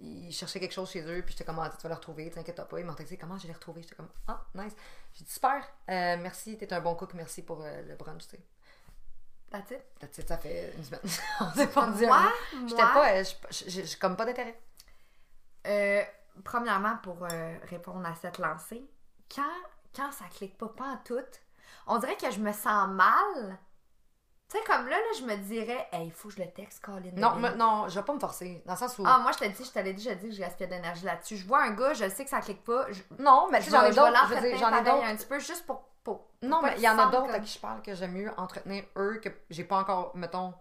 il cherchait quelque chose chez eux, puis j'étais comme, ah, tu vas le retrouver, t'inquiète pas. Il m'a retexté, comment je l'ai retrouvé? J'étais comme, ah, nice. J'ai dit, super, euh, merci, t'es un bon cook, merci pour euh, le brunch, tu sais. That's it? That's it, ça fait une semaine. On s'est pas dit Moi? J'étais pas, j'ai- comme pas d'intérêt. euh, premièrement, pour répondre à cette lancée, quand, quand ça clique pas, pas en tout, on dirait que je me sens mal. Tu sais, comme là, là, je me dirais, hey, il faut que je le texte, Colin. Non, mais- non, je vais pas me forcer. Dans le sens où. Ah, moi, je te dis, je t'avais dit, je dis que je gaspille de l'énergie là-dessus. Je vois un gars, je sais que ça clique pas. Je, non, mais j'en ai d'autres. J'en ai d'autres. un petit peu juste pour. pour Non, pas mais il y en a d'autres comme- à qui je parle que j'aime mieux entretenir eux que j'ai pas encore, mettons.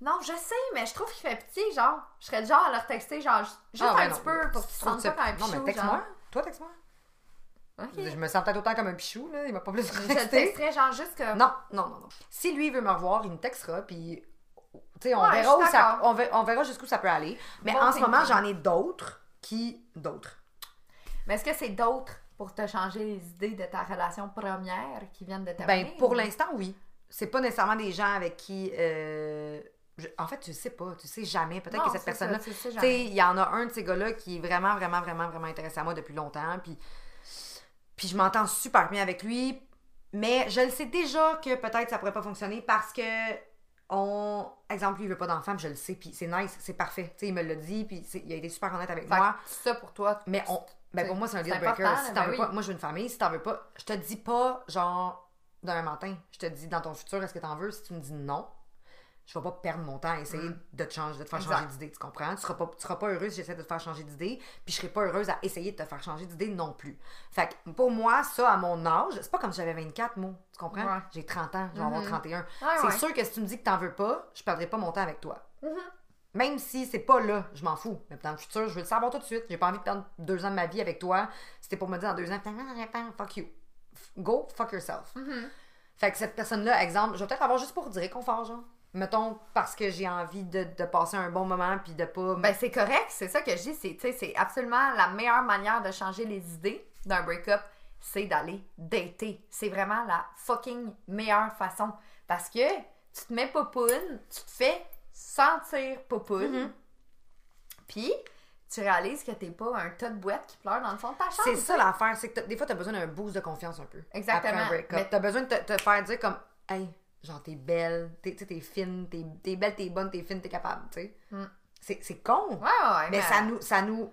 Non, je sais, mais je trouve qu'il fait petit, genre. Je serais genre à leur texter, genre, juste Ah, un petit non, peu pour qu'ils se sentent pas un Non, mais texte-moi. Toi, texte-moi. Je me sens peut-être autant comme un pichou, là. Il m'a pas plus Je texterais, genre, juste que. Non, non, non, non. Si lui veut me revoir, il me textera, puis. Tu sais, on, Ouais, verra où ça, on, verra, on verra jusqu'où ça peut aller. Mais Bon en ce moment, j'en ai d'autres qui. D'autres. Mais est-ce que c'est d'autres pour te changer les idées de ta relation première qui viennent de terminer? Ben, pour ou- l'instant, oui. C'est pas nécessairement des gens avec qui. euh, je- En fait, tu sais pas. Tu sais jamais. Peut-être que cette personne-là. tu sais il y en a un de ces gars-là qui est vraiment, vraiment, vraiment, vraiment intéressé à moi depuis longtemps. Puis, puis je m'entends super bien avec lui. Mais je le sais déjà que peut-être ça pourrait pas fonctionner parce que on exemple lui il veut pas d'enfant je le sais puis c'est nice c'est parfait tu sais il me l'a dit puis il a été super honnête avec Fait moi ça pour toi. mais on ben pour moi c'est un deal breaker si ben t'en veux oui. pas moi je veux une famille si t'en veux pas je te dis pas genre d'un matin je te dis dans ton futur est-ce que t'en veux? Si tu me dis non je vais pas perdre mon temps à essayer de te changer de te faire Exact. changer d'idée tu comprends? Tu seras pas tu seras pas heureuse si j'essaie de te faire changer d'idée puis je serai pas heureuse à essayer de te faire changer d'idée non plus fait que pour moi ça à mon âge c'est pas comme si j'avais 24 mots tu comprends? Ouais. j'ai 30 ans je vais avoir Mhm. 31 Ouais, c'est ouais. sûr que si tu me dis que t'en veux pas je perdrai pas mon temps avec toi Mhm. Même si c'est pas là, je m'en fous. Mais dans le futur, je veux le savoir tout de suite. J'ai pas envie de perdre deux ans de ma vie avec toi. C'était pour me dire dans deux ans, fuck you. Go fuck yourself. Fait que cette personne-là, exemple, je vais peut-être avoir juste pour du réconfort, genre. Mettons, parce que j'ai envie de, de passer un bon moment puis de pas. Ben, c'est correct, c'est ça que je dis. C'est, absolument la meilleure manière de changer les idées d'un break-up, c'est d'aller dater. C'est vraiment la fucking meilleure façon. Parce que tu te mets popoune, tu te fais sentir popoune, puis tu réalises que t'es pas un tas de boîte qui pleure dans le fond de ta chambre. c'est ça l'affaire, c'est que des fois, t'as besoin d'un boost de confiance un peu. Exactement. Après un break-up. Mais- T'as besoin de te, te faire dire comme, hey, genre, t'es belle, t'es, t'es fine, t'es, t'es belle, t'es bonne, t'es fine, t'es capable, tu sais. Mm. C'est, c'est con. Ouais, ouais, ouais. Mais ça nous, ça nous.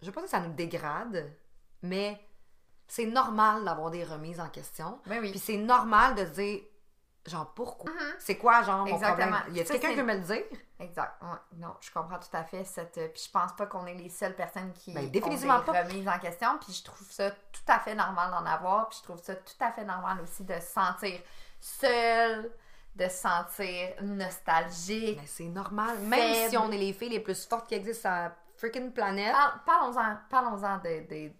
Je veux pas que ça nous dégrade, mais c'est normal d'avoir des remises en question. Ben oui. Puis c'est normal de se dire, genre, pourquoi? C'est quoi, genre, mon Mm-hmm. Exactement. problème? Y a quelqu'un qui peut me le dire? Exact. Ouais. Non, je comprends tout à fait cette. euh, Puis je pense pas qu'on est les seules personnes qui Ben, ont définitivement des pas. remises en question. Puis je trouve ça tout à fait normal d'en avoir. Puis je trouve ça tout à fait normal aussi de se sentir seul, de se sentir nostalgique. Mais c'est normal. Même Faible. si on est les filles les plus fortes qui existent sur la freaking planète. Par- Parlons-en, parlons-en de. de- tu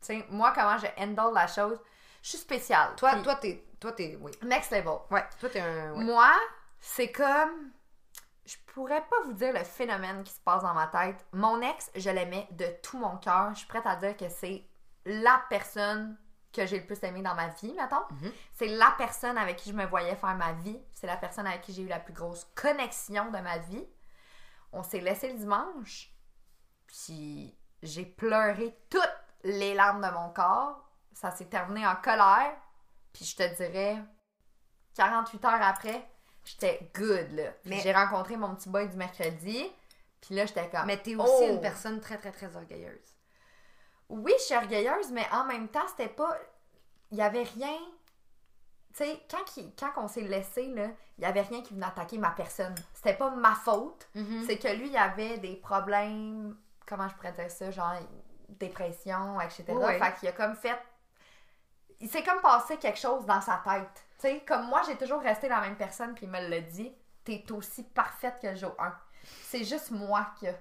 sais, moi, comment je handle la chose? Je suis spéciale. toi, Puis toi, t'es. Toi, t'es. Oui. Next level. Ouais, toi, t'es un. ouais. Moi, c'est comme. Je pourrais pas vous dire le phénomène qui se passe dans ma tête. Mon ex, je l'aimais de tout mon cœur. Je suis prête à dire que c'est la personne que j'ai le plus aimée dans ma vie, mettons. Mhm. C'est la personne avec qui je me voyais faire ma vie. C'est la personne avec qui j'ai eu la plus grosse connexion de ma vie. On s'est laissé le dimanche. Puis j'ai pleuré toutes les larmes de mon corps. Ça s'est terminé en colère. Puis je te dirais, 48 heures après, j'étais good, là. Mais- j'ai rencontré mon petit boy du mercredi. Puis là, j'étais comme. Mais t'es aussi Oh! une personne très, très, très orgueilleuse. Oui, je suis orgueilleuse, mais en même temps, c'était pas. Il y avait rien. Tu sais, quand, il- quand on s'est laissé, là, il y avait rien qui venait attaquer ma personne. C'était pas ma faute. Mm-hmm. C'est que lui, il avait des problèmes. Comment je pourrais dire ça? Genre, dépression, etc. Ouais. Fait qu'il a comme fait. Il s'est comme passé quelque chose dans sa tête. Tu sais, comme moi, j'ai toujours resté la même personne, puis il me l'a dit. T'es aussi parfaite que le jour 1. C'est juste moi qui a,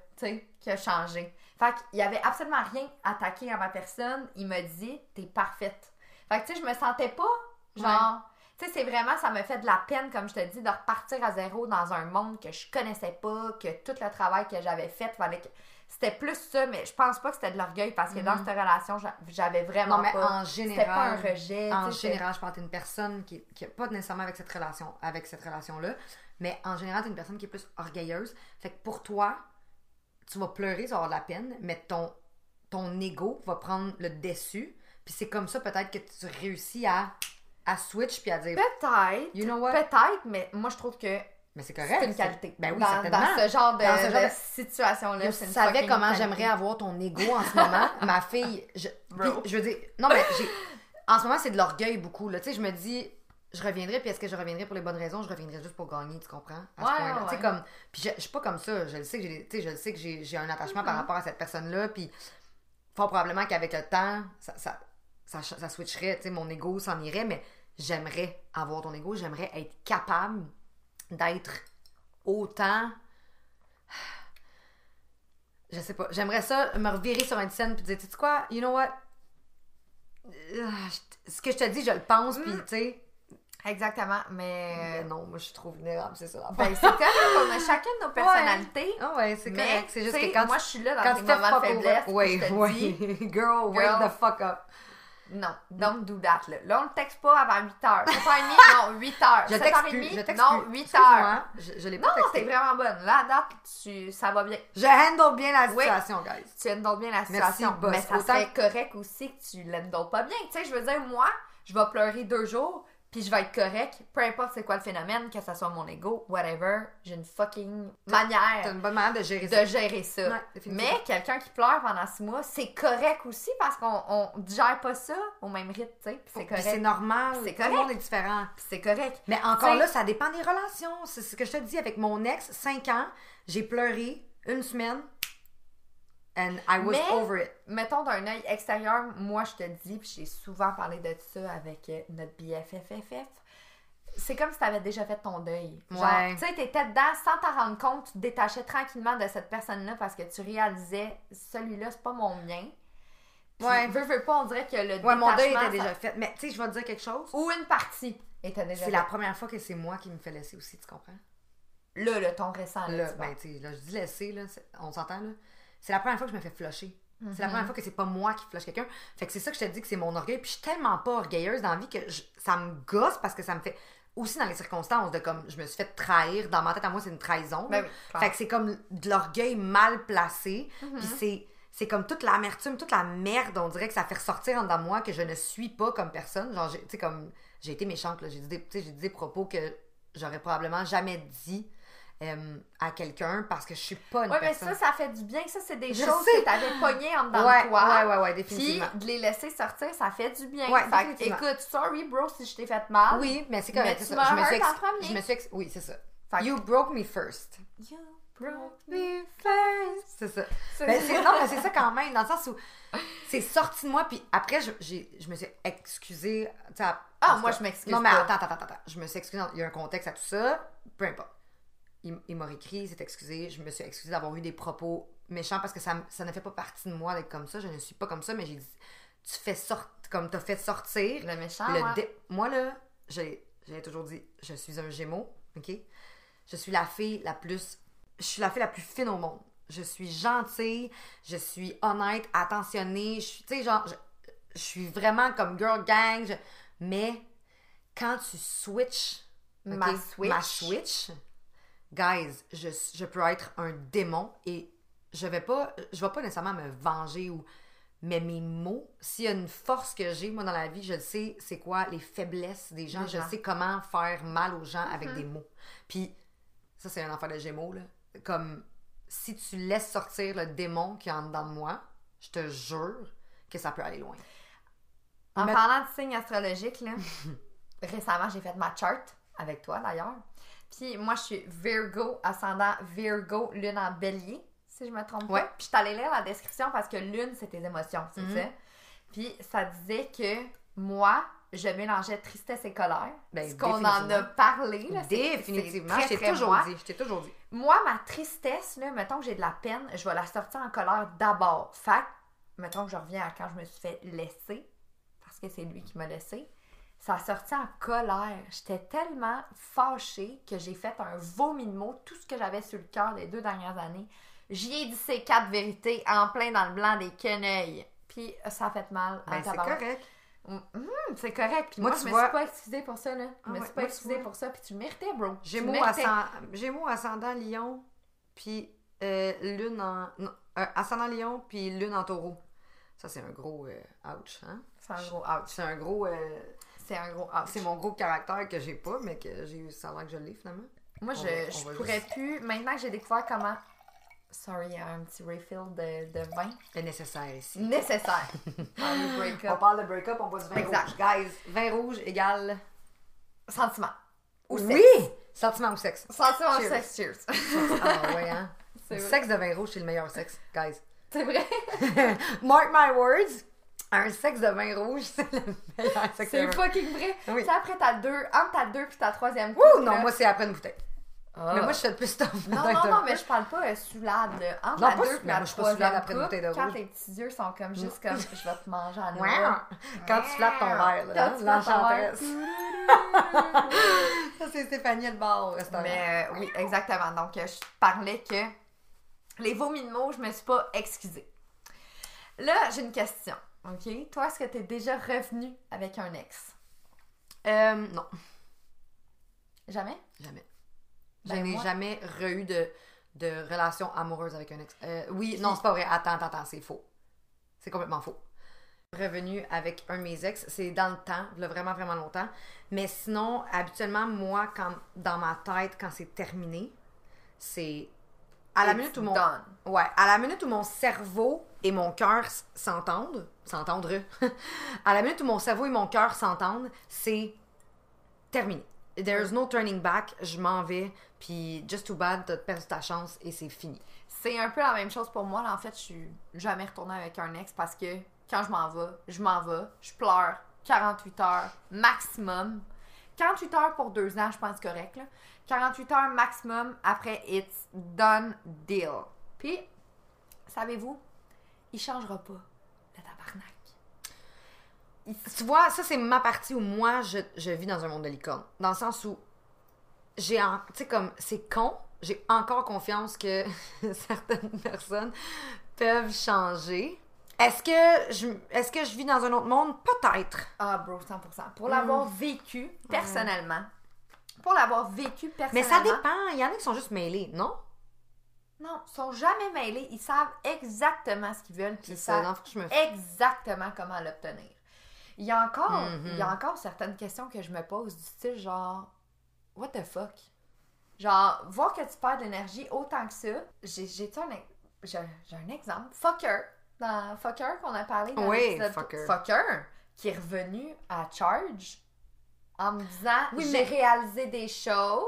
qui a changé. Fait qu'il y avait absolument rien attaqué à ma personne. Il m'a dit, t'es parfaite. Fait que, tu sais, je me sentais pas, genre. Tu sais, c'est vraiment, ça me fait de la peine, comme je te dis, de repartir à zéro dans un monde que je connaissais pas, que tout le travail que j'avais fait, fallait que. C'était plus ça, mais je pense pas que c'était de l'orgueil parce que dans cette relation, j'a- j'avais vraiment Non, mais pas. en C'était pas un général. rejet. En général, je pense que t'es une personne qui, qui pas nécessairement avec cette relation, avec cette relation-là, mais en général, t'es une personne qui est plus orgueilleuse. Fait que pour toi, tu vas pleurer, tu vas avoir de la peine, mais ton, ton ego va prendre le dessus. Puis c'est comme ça peut-être que tu réussis à, à switch puis à dire, Peut-être. you know what? Peut-être, mais moi, je trouve que Mais c'est correct. c'est une qualité. Ben oui, dans, certainement. dans ce genre de, situation-là. Je savais comment j'aimerais avoir ton ego en ce moment. Ma fille, je, puis, je veux dire, non, mais j'ai, en ce moment, c'est de l'orgueil beaucoup. Là. Tu sais, je me dis, je reviendrai, puis est-ce que je reviendrai pour les bonnes raisons? Je reviendrai juste pour gagner, tu comprends? À ce Ouais, point-là. ouais, Tu sais, comme, puis je, je suis pas comme ça. Je le sais que j'ai, tu sais, je le sais que j'ai, j'ai un attachement Mm-hmm. par rapport à cette personne-là, puis fort probablement qu'avec le temps, ça, ça, ça, ça switcherait, tu sais, mon ego s'en irait, mais j'aimerais avoir ton ego, j'aimerais être capable d'être autant je sais pas. J'aimerais ça me revirer sur une scène puis dire, tu sais quoi, you know what? Ce que je te dis, je le pense, puis tu sais. Exactement, mais. Mais non, moi je suis trop vulnérable, c'est ça Ben, c'est correct, on a chacune nos personnalités. Ah ouais, c'est correct. C'est juste que quand moi, je suis là dans quand tes moments de faiblesse. ouais, te ouais. dis, Girl, wake the fuck up. Non, don't do that, là. Là, on le texte pas avant 8 heures. 7h30, non, 8 heures. Je 7h30, t'excuse, je t'excuse. non, 8 Excuse-moi, heures. Je, je l'ai Non, pas non, t'es vraiment bonne. Là, à date, tu, ça va bien. Je handle bien la Oui. situation, guys. Tu handles bien la situation. boss. mais ça Autant serait correct aussi que tu l'handles pas bien. Tu sais, je veux dire, moi, je vais pleurer deux jours, puis je vais être correct. Peu importe c'est quoi le phénomène, que ce soit mon ego, whatever. J'ai une fucking T'as manière une bonne manière de gérer ça. de gérer ça. Ouais, définitivement. Mais quelqu'un qui pleure pendant six mois, c'est correct aussi parce qu'on on digère pas ça au même rythme, tu sais. C'est Puis c'est correct. normal. C'est Tout le correct. monde est différent. C'est correct. Mais encore T'sais- là, ça dépend des relations. C'est ce que je te dis avec mon ex, 5 ans, j'ai pleuré une semaine and I was Mais- over it. Mettons d'un œil extérieur, moi je te dis, puis j'ai souvent parlé de ça avec euh, notre BFFFF. c'est comme si t'avais déjà fait ton deuil. Genre, Ouais. tu sais, t'étais dedans sans t'en rendre compte, tu te détachais tranquillement de cette personne-là parce que tu réalisais, celui-là, c'est pas mon mien. Puis, Ouais. veux, veux pas, on dirait que le Ouais, mon deuil était ça- déjà fait. Mais tu sais, je vais te dire quelque chose. Ou une partie était déjà C'est la première fois que c'est moi qui me fais laisser aussi, tu comprends? Là, le ton récent, là, Là, tu ben, tu sais, là, je dis laisser, là, on s'entend, là? C'est la première fois que je me fais flusher. C'est la Mhm. première fois que c'est pas moi qui flush quelqu'un. Fait que c'est ça que je te dis que c'est mon orgueil. Puis je suis tellement pas orgueilleuse dans la vie que je- ça me gosse parce que ça me fait. Aussi dans les circonstances de comme je me suis fait trahir. Dans ma tête à moi, c'est une trahison. Ben oui, fait que c'est comme de l'orgueil mal placé. Mhm. Puis c'est. C'est comme toute l'amertume, toute la merde, on dirait que ça fait ressortir en dedans de moi que je ne suis pas comme personne. Genre, j'ai- tu sais, comme, j'ai été méchante, là. J'ai dit, des- j'ai dit des propos que j'aurais probablement jamais dit euh, à quelqu'un parce que je suis pas une Ouais, mais personne. ça, ça fait du bien. Ça, c'est des Je choses sais. que t'avais pognées en dedans ouais, de toi. ouais, ouais, ouais, Puis définitivement. de les laisser sortir, ça fait du bien. Ouais, fait que, définitivement. écoute, sorry bro si je t'ai fait mal. Oui, mais c'est Mais correct. ça. Je me suis ex- premier. je me suis ex- Oui, c'est ça. Fait que- You broke me first. You broke Me first. C'est ça. C'est- Ben, non, mais c'est ça quand même, dans le sens où c'est sorti de moi, puis après, je, j'ai- je me suis excusée. Ah, moi, je m'excuse Non, mais attends, attends, attends, attends. Je me suis excusée. Il y a un contexte à tout ça. Peu importe. Il, il m'a écrit, il s'est excusé. Je me suis excusée d'avoir eu des propos méchants parce que ça, ça ne fait pas partie de moi d'être comme ça. Je ne suis pas comme ça, mais j'ai dit, tu fais sortir, comme t'as fait sortir Le méchant, le ouais. dé- Moi, là, j'ai j'ai toujours dit, je suis un gémeau, OK? Je suis la fille la plus... Je suis la fille la plus fine au monde. Je suis gentille, je suis honnête, attentionnée, je suis, tu sais, genre, je, je suis vraiment comme girl gang, je- mais quand tu switches... Ma switch. Ma switch, guys, je, je peux être un démon et je vais pas, je vais pas nécessairement me venger ou mais mes mots, s'il y a une force que j'ai, moi, dans la vie, je le sais, c'est quoi les faiblesses des gens. Des je gens. sais comment faire mal aux gens Mhm. avec des mots. Puis, ça, c'est un enfant de Gémeaux, là. Comme, si tu laisses sortir le démon qui est en dedans de moi, je te jure que ça peut aller loin. En Mais- parlant de signes astrologiques, là, récemment, j'ai fait ma chart avec toi d'ailleurs. Puis moi, je suis Virgo, ascendant Virgo, lune en bélier, si je me trompe Ouais. pas. Puis je t'allais lire la description parce que lune, c'est tes émotions, c'est Mhm. ça. Puis ça disait que moi, je mélangeais tristesse et colère. Ben, ce qu'on en a parlé. Là, Définitivement, je t'ai toujours moi. dit, je t'ai toujours dit. Moi, ma tristesse, là, mettons que j'ai de la peine, je vais la sortir en colère d'abord. Fait que, mettons que je reviens à quand je me suis fait laisser, parce que c'est lui qui m'a laissé, ça a sorti en colère. J'étais tellement fâchée que j'ai fait un vomi de mots, tout ce que j'avais sur le cœur les deux dernières années. J'y ai dit ces quatre vérités en plein dans le blanc des quenouilles. Puis ça a fait mal. en Ben, c'est correct. Hum, c'est correct. Puis Moi, moi, tu je me vois- suis pas excusée pour ça, là. Je Ah me ouais, suis pas excusée pour ça. Puis tu méritais, bro. Gémeaux, le méritais. ascend- Gémeaux, ascendant lion, puis euh, lune en... Non, euh, ascendant lion, puis lune en taureau. Ça, c'est un gros euh, ouch, hein? C'est un gros ouch. C'est un gros... euh, C'est un gros ouch. c'est mon gros caractère que j'ai pas, mais que j'ai eu ça a l'air que je l'ai, finalement. Moi, On je, va- on je pourrais juste- plus. Maintenant que j'ai découvert comment. Sorry, il y a un petit refill de, de vin. C'est nécessaire ici. Nécessaire. Dans le On break-up. parle de break-up, on boit du vin Exact. rouge. Guys, vin rouge égale... Sentiment. Ou sexe. Oui! Sentiment ou sexe. Sentiment ou sexe, cheers. Ah ouais, hein? Sexe de vin rouge, c'est le meilleur sexe, guys. C'est vrai. Mark my words, un sexe de vin rouge, c'est le meilleur sexe C'est fucking vrai. Oui. Sais, après ta deux, entre ta deux puis ta troisième Ouh, non, là- moi, c'est après une bouteille. Ah. Mais moi, je fais plus top. Non, non, non, mais je parle pas euh, soulade. là. Entre Non, la pas deux puis mais la troisième après une bouteille de quand rouge. tes petits yeux sont comme juste comme je vais te manger à noix. Quand tu flattes ton verre, là, Quand hein, l'enchanteresse. Ça, c'est Stéphanie le bar au restaurant. Mais euh, oui, exactement. Donc, euh, je parlais que les vomis de mots, je me suis pas excusée. Là, j'ai une question. OK? Toi, est-ce que tu es déjà revenu avec un ex? Euh, non, Jamais? jamais. Je Ben, n'ai moi- jamais re-eu de, de relation amoureuse avec un ex. Euh, oui, non, c'est pas vrai. Attends, attends, attends, c'est faux. C'est complètement faux. Revenu avec un de mes ex, c'est dans le temps, vraiment, vraiment longtemps. Mais sinon, habituellement, moi, quand dans ma tête, quand c'est terminé, c'est à la It's minute où mon done. Ouais, à la minute où mon cerveau et mon cœur s'entendent, s'entendre, à la minute où mon cerveau et mon cœur s'entendent, c'est terminé. There's no turning back, je m'en vais, puis just too bad, t'as perdu ta chance et c'est fini. C'est un peu la même chose pour moi. En fait, je suis jamais retournée avec un ex parce que quand je m'en vais, je m'en vais, je pleure 48 heures maximum. 48 heures pour deux ans, je pense correct. Là. 48 heures maximum, après, it's done deal. Puis, savez-vous, il changera pas, le tabarnak. Tu vois, ça, c'est ma partie où moi, je, je vis dans un monde de licorne. Dans le sens où j'ai, en- tu sais, comme, c'est con, j'ai encore confiance que certaines personnes peuvent changer. Est-ce que je, est-ce que je vis dans un autre monde? Peut-être. Ah, bro, 100%. Pour l'avoir vécu personnellement, pour l'avoir vécu Mais personnellement. ça dépend. Il y en a qui sont juste mêlés, non? Non, ils sont jamais mêlés. Ils savent exactement ce qu'ils veulent. Puis ils ça. savent je me exactement comment l'obtenir. Il y a encore, Mhm. il y a encore certaines questions que je me pose du style genre, what the fuck? Genre, voir que tu perds de l'énergie autant que ça. J'ai, un, exemple. Fucker. Dans Fucker qu'on a parlé dans Oui, Fucker. Fucker, qui est revenu à Charge en me disant, Oui, j'ai mais- réalisé des choses.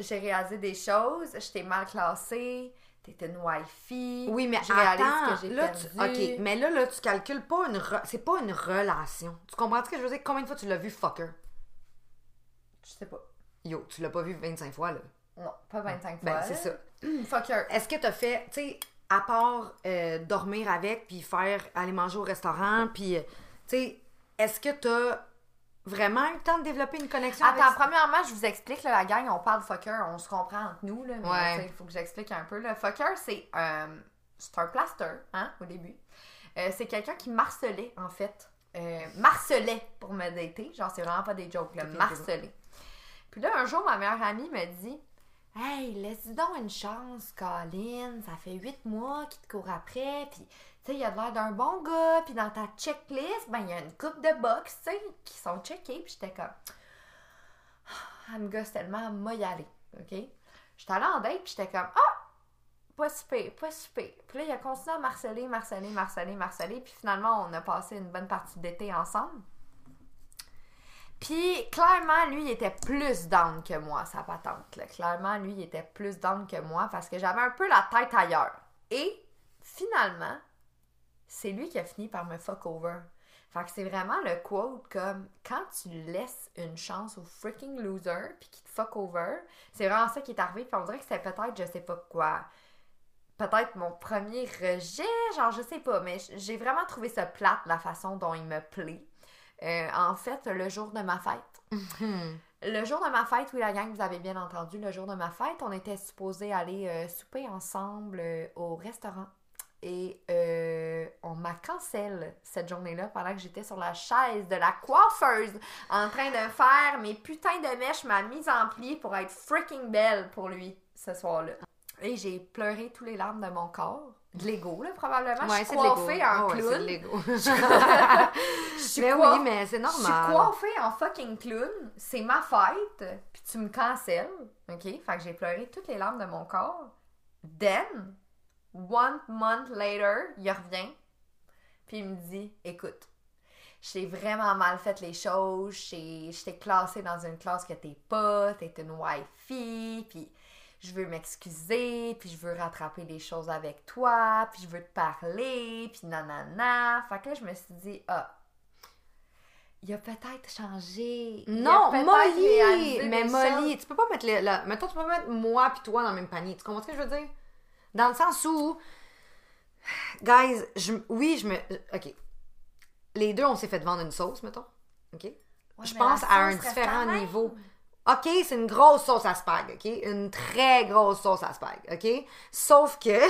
J'ai réalisé des choses. Je t'ai mal classée. T'étais une wifi. Oui, mais attends, ce que j'ai là, perdu. tu... OK, mais là, là, tu calcules pas une... re- C'est pas une relation. Tu comprends ce que je veux dire? Combien de fois tu l'as vu, fucker? Je sais pas. Yo, tu l'as pas vu 25 fois, là. Non, pas 25 fois. Ben, c'est ça. Fucker. Est-ce que t'as fait, tu sais, à part euh, dormir avec, puis faire aller manger au restaurant, puis, euh, tu sais, est-ce que t'as vraiment eu le temps de développer une connexion Attends, avec... premièrement, je vous explique, là, la gang, on parle de fucker, on se comprend entre nous, là, mais Ouais. il faut que j'explique un peu. Le fucker, c'est euh, c'est un plaster, hein, au début. Euh, c'est quelqu'un qui marcelait, en fait. Euh, marcelait pour me dater. Genre, c'est vraiment pas des jokes, là, marcelait. Puis là, un jour, ma meilleure amie me dit Hey, laisse-lui donc une chance, Colin. Ça fait huit mois qu'il te court après. Puis, tu sais, il a l'air d'un bon gars. Puis, dans ta checklist, ben, il y a une coupe de box, tu sais, qui sont checkés. Puis, j'étais comme Ah, Elle me tellement, moi y aller. OK? J'étais allée en date, puis j'étais comme Ah, pas si pire, pas si pire. Puis là, il a continué à marceler, marceler, marceler, marceler. Puis finalement, on a passé une bonne partie d'été ensemble. Puis, clairement, lui, il était plus down que moi, sa patente. là. Clairement, lui, il était plus down que moi parce que j'avais un peu la tête ailleurs. Et, finalement, c'est lui qui a fini par me fuck over. Fait que c'est vraiment le quote comme quand tu laisses une chance au freaking loser puis qu'il te fuck over, c'est vraiment ça qui est arrivé. Puis on dirait que c'était peut-être, je sais pas quoi, peut-être mon premier rejet, genre je sais pas, mais j'ai vraiment trouvé ça plate la façon dont il me plaît. Euh, en fait, le jour de ma fête. Hmm. Le jour de ma fête, oui, la gang, vous avez bien entendu, le jour de ma fête, on était supposé aller euh, souper ensemble euh, au restaurant. Et euh, on m'a cancel cette journée-là pendant que j'étais sur la chaise de la coiffeuse en train de faire mes putains de mèches, ma mise en pli pour être freaking belle pour lui ce soir-là. Et j'ai pleuré tous les larmes de mon corps. De l'ego, là, probablement. je Ouais, suis de l'ego. coiffée en de clown. Je suis mais coiff- oui, mais c'est je suis normal. coiffée en fucking clown. C'est ma fête. Puis tu me cancelles. OK? Fait que j'ai pleuré toutes les larmes de mon corps. Then, one month later, il revient. Puis il me dit Écoute, j'ai vraiment mal fait les choses. Je t'ai classée dans une classe que t'es pas. T'es une wifi. Puis je veux m'excuser. Puis je veux rattraper les choses avec toi. Puis je veux te parler. Puis nanana. Fait que là, je me suis dit Ah, il a peut-être changé. Non, peut-être Molly! Mais Molly, tu peux pas mettre le. la- Mettons, tu peux pas mettre moi puis toi dans le même panier. Tu comprends ce que je veux dire? Dans le sens où. Guys, je, oui, je me. Ok. Les deux, on s'est fait vendre une sauce, mettons. Ok? Ouais, je pense à un différent niveau. OK, c'est une grosse sauce à spag, OK? Une très grosse sauce à spag, OK? Sauf que,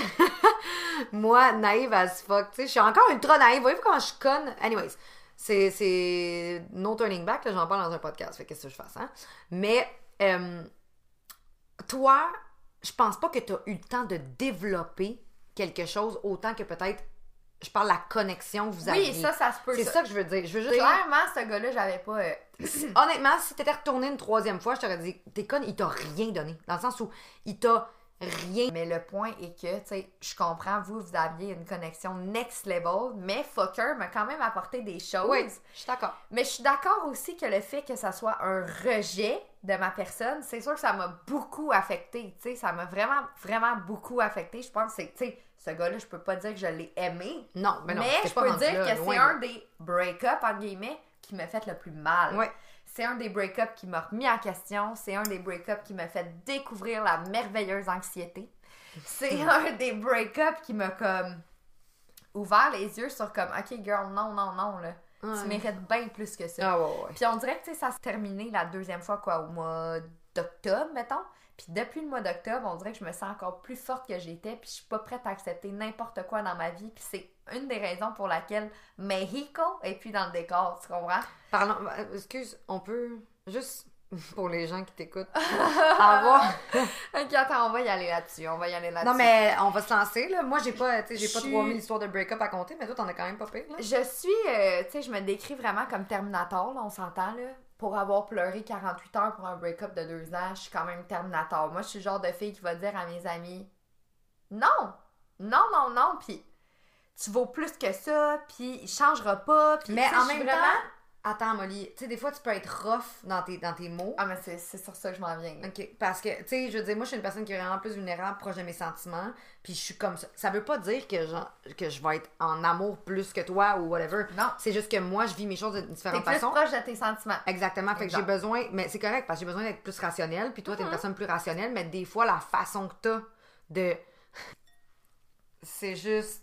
moi, naïve as fuck, tu sais, je suis encore ultra naïve. Voyez-vous comment je conne? Anyways, c'est, c'est no turning back, là, j'en parle dans un podcast, fait qu'est-ce que je fasse, hein? Mais, euh, toi, je pense pas que tu as eu le temps de développer quelque chose autant que peut-être, je parle de la connexion que vous avez. Oui, ça, ça se peut. c'est ça. ça que je veux dire. Je veux juste dire- Clairement, ce gars-là, j'avais pas. euh, Honnêtement, si t'étais retourné une troisième fois, je t'aurais dit, t'es conne, il t'a rien donné. Dans le sens où il t'a rien. Mais le point est que, tu sais, je comprends, vous, vous aviez une connexion next level, mais Fucker m'a quand même apporté des choses. Oui, je suis d'accord. Mais je suis d'accord aussi que le fait que ça soit un rejet de ma personne, c'est sûr que ça m'a beaucoup affecté. Tu sais, ça m'a vraiment, vraiment beaucoup affecté. Je pense que c'est, tu sais, ce gars-là, je peux pas dire que je l'ai aimé. Non, mais non, mais je pas peux dire là, que c'est un des break-up, entre guillemets, qui m'a fait le plus mal. Ouais. C'est un des break-ups qui m'a remis en question. C'est un des break-ups qui m'a fait découvrir la merveilleuse anxiété. C'est un des break-ups qui m'a comme ouvert les yeux sur comme OK girl, non non non là. Ouais. Tu mérites bien plus que ça. Ah ouais, ouais. Puis on dirait que tu sais, ça s'est terminé la deuxième fois, quoi, au mois d'octobre, mettons. Puis depuis le mois d'octobre, on dirait que je me sens encore plus forte que j'étais, puis je suis pas prête à accepter n'importe quoi dans ma vie. Puis c'est une des raisons pour laquelle Mexico est plus dans le décor, tu comprends? Parlons, euh, excuse, on peut juste pour les gens qui t'écoutent avoir. ok, attends, on va y aller là-dessus, on va y aller là-dessus. Non mais on va se lancer là. Moi j'ai pas, tu sais, j'ai pas Je suis- 3000 histoires de break-up à compter, mais toi t'en as quand même pas pire là. Je suis, euh, tu sais, je me décris vraiment comme Terminator, là, on s'entend, là. Pour avoir pleuré 48 heures pour un break-up de deux ans, je suis quand même Terminator. Moi, je suis le genre de fille qui va dire à mes amis Non! Non, non, non, puis tu vaux plus que ça, puis il changera pas, puis Mais en même vraiment- temps, attends Molly, tu sais des fois tu peux être rough dans tes dans tes mots. Ah, mais c'est c'est sur ça que je m'en viens. OK, parce que, tu sais, je veux dire, moi, je suis une personne qui est vraiment plus vulnérable, proche de mes sentiments, puis je suis comme ça. Ça veut pas dire que, genre, que je vais être en amour plus que toi ou whatever. Non. C'est juste que moi, je vis mes choses de T'es différentes plus façons. proche de tes sentiments. Exactement, fait que j'ai besoin, mais c'est correct, parce que j'ai besoin d'être plus rationnelle, puis toi, t'es une Mhm. personne plus rationnelle, mais des fois, la façon que t'as de... C'est juste...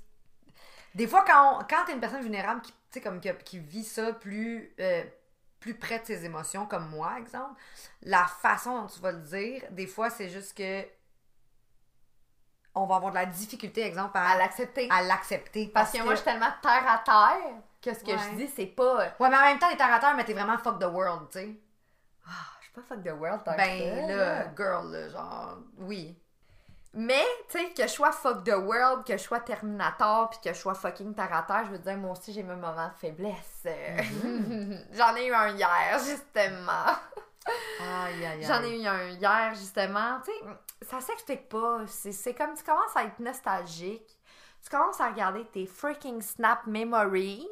Des fois, quand, on- quand t'es une personne vulnérable qui, sais, comme, qui, qui vit ça plus, euh, plus près de ses émotions, comme moi, exemple, la façon dont tu vas le dire, des fois, c'est juste que on va avoir de la difficulté, exemple, à, À l'accepter. à l'accepter. Parce que moi, je suis tellement terre à terre que ce que Ouais. je dis, c'est pas. euh, Ouais, mais en même temps, t'es terre à terre, mais t'es vraiment fuck the world, tu sais. Ah, je suis pas fuck the world que Ben ça, là, girl, là, genre, oui. Mais, tu sais, que je sois fuck the world, que je sois Terminator, puis que je sois fucking terre je veux dire, moi aussi, j'ai mes moments de faiblesse. Mm-hmm. J'en ai eu un hier, justement. Aïe, aïe, aïe. J'en ai eu un hier, justement. Tu sais, ça s'explique pas. C'est c'est comme tu commences à être nostalgique. Tu commences à regarder tes freaking Snap Memories.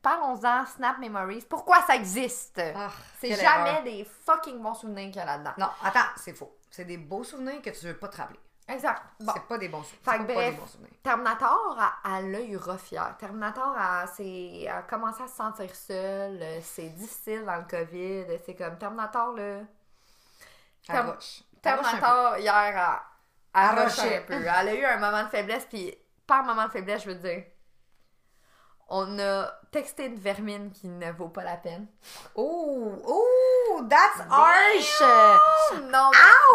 Parlons-en, Snap Memories. Pourquoi ça existe? Ah, C'est jamais erreur. des fucking bons souvenirs qu'il y a là-dedans. Non, attends, c'est faux. C'est des beaux souvenirs que tu veux pas te rappeler. Exact. Bon. C'est pas des bons souvenirs. Fait pas des bons souvenirs. Terminator, à, l'œil rough hier. Terminator a, a commencé à se sentir seul. euh, C'est difficile dans le COVID. C'est comme Terminator, là. Elle. Elle peu. Terminator, hier, a, a Elle rushé rushait. un peu. Elle a eu un moment de faiblesse, puis par moment de faiblesse, je veux dire, on a texté une vermine qui ne vaut pas la peine. Oh, oh, that's harsh! Non,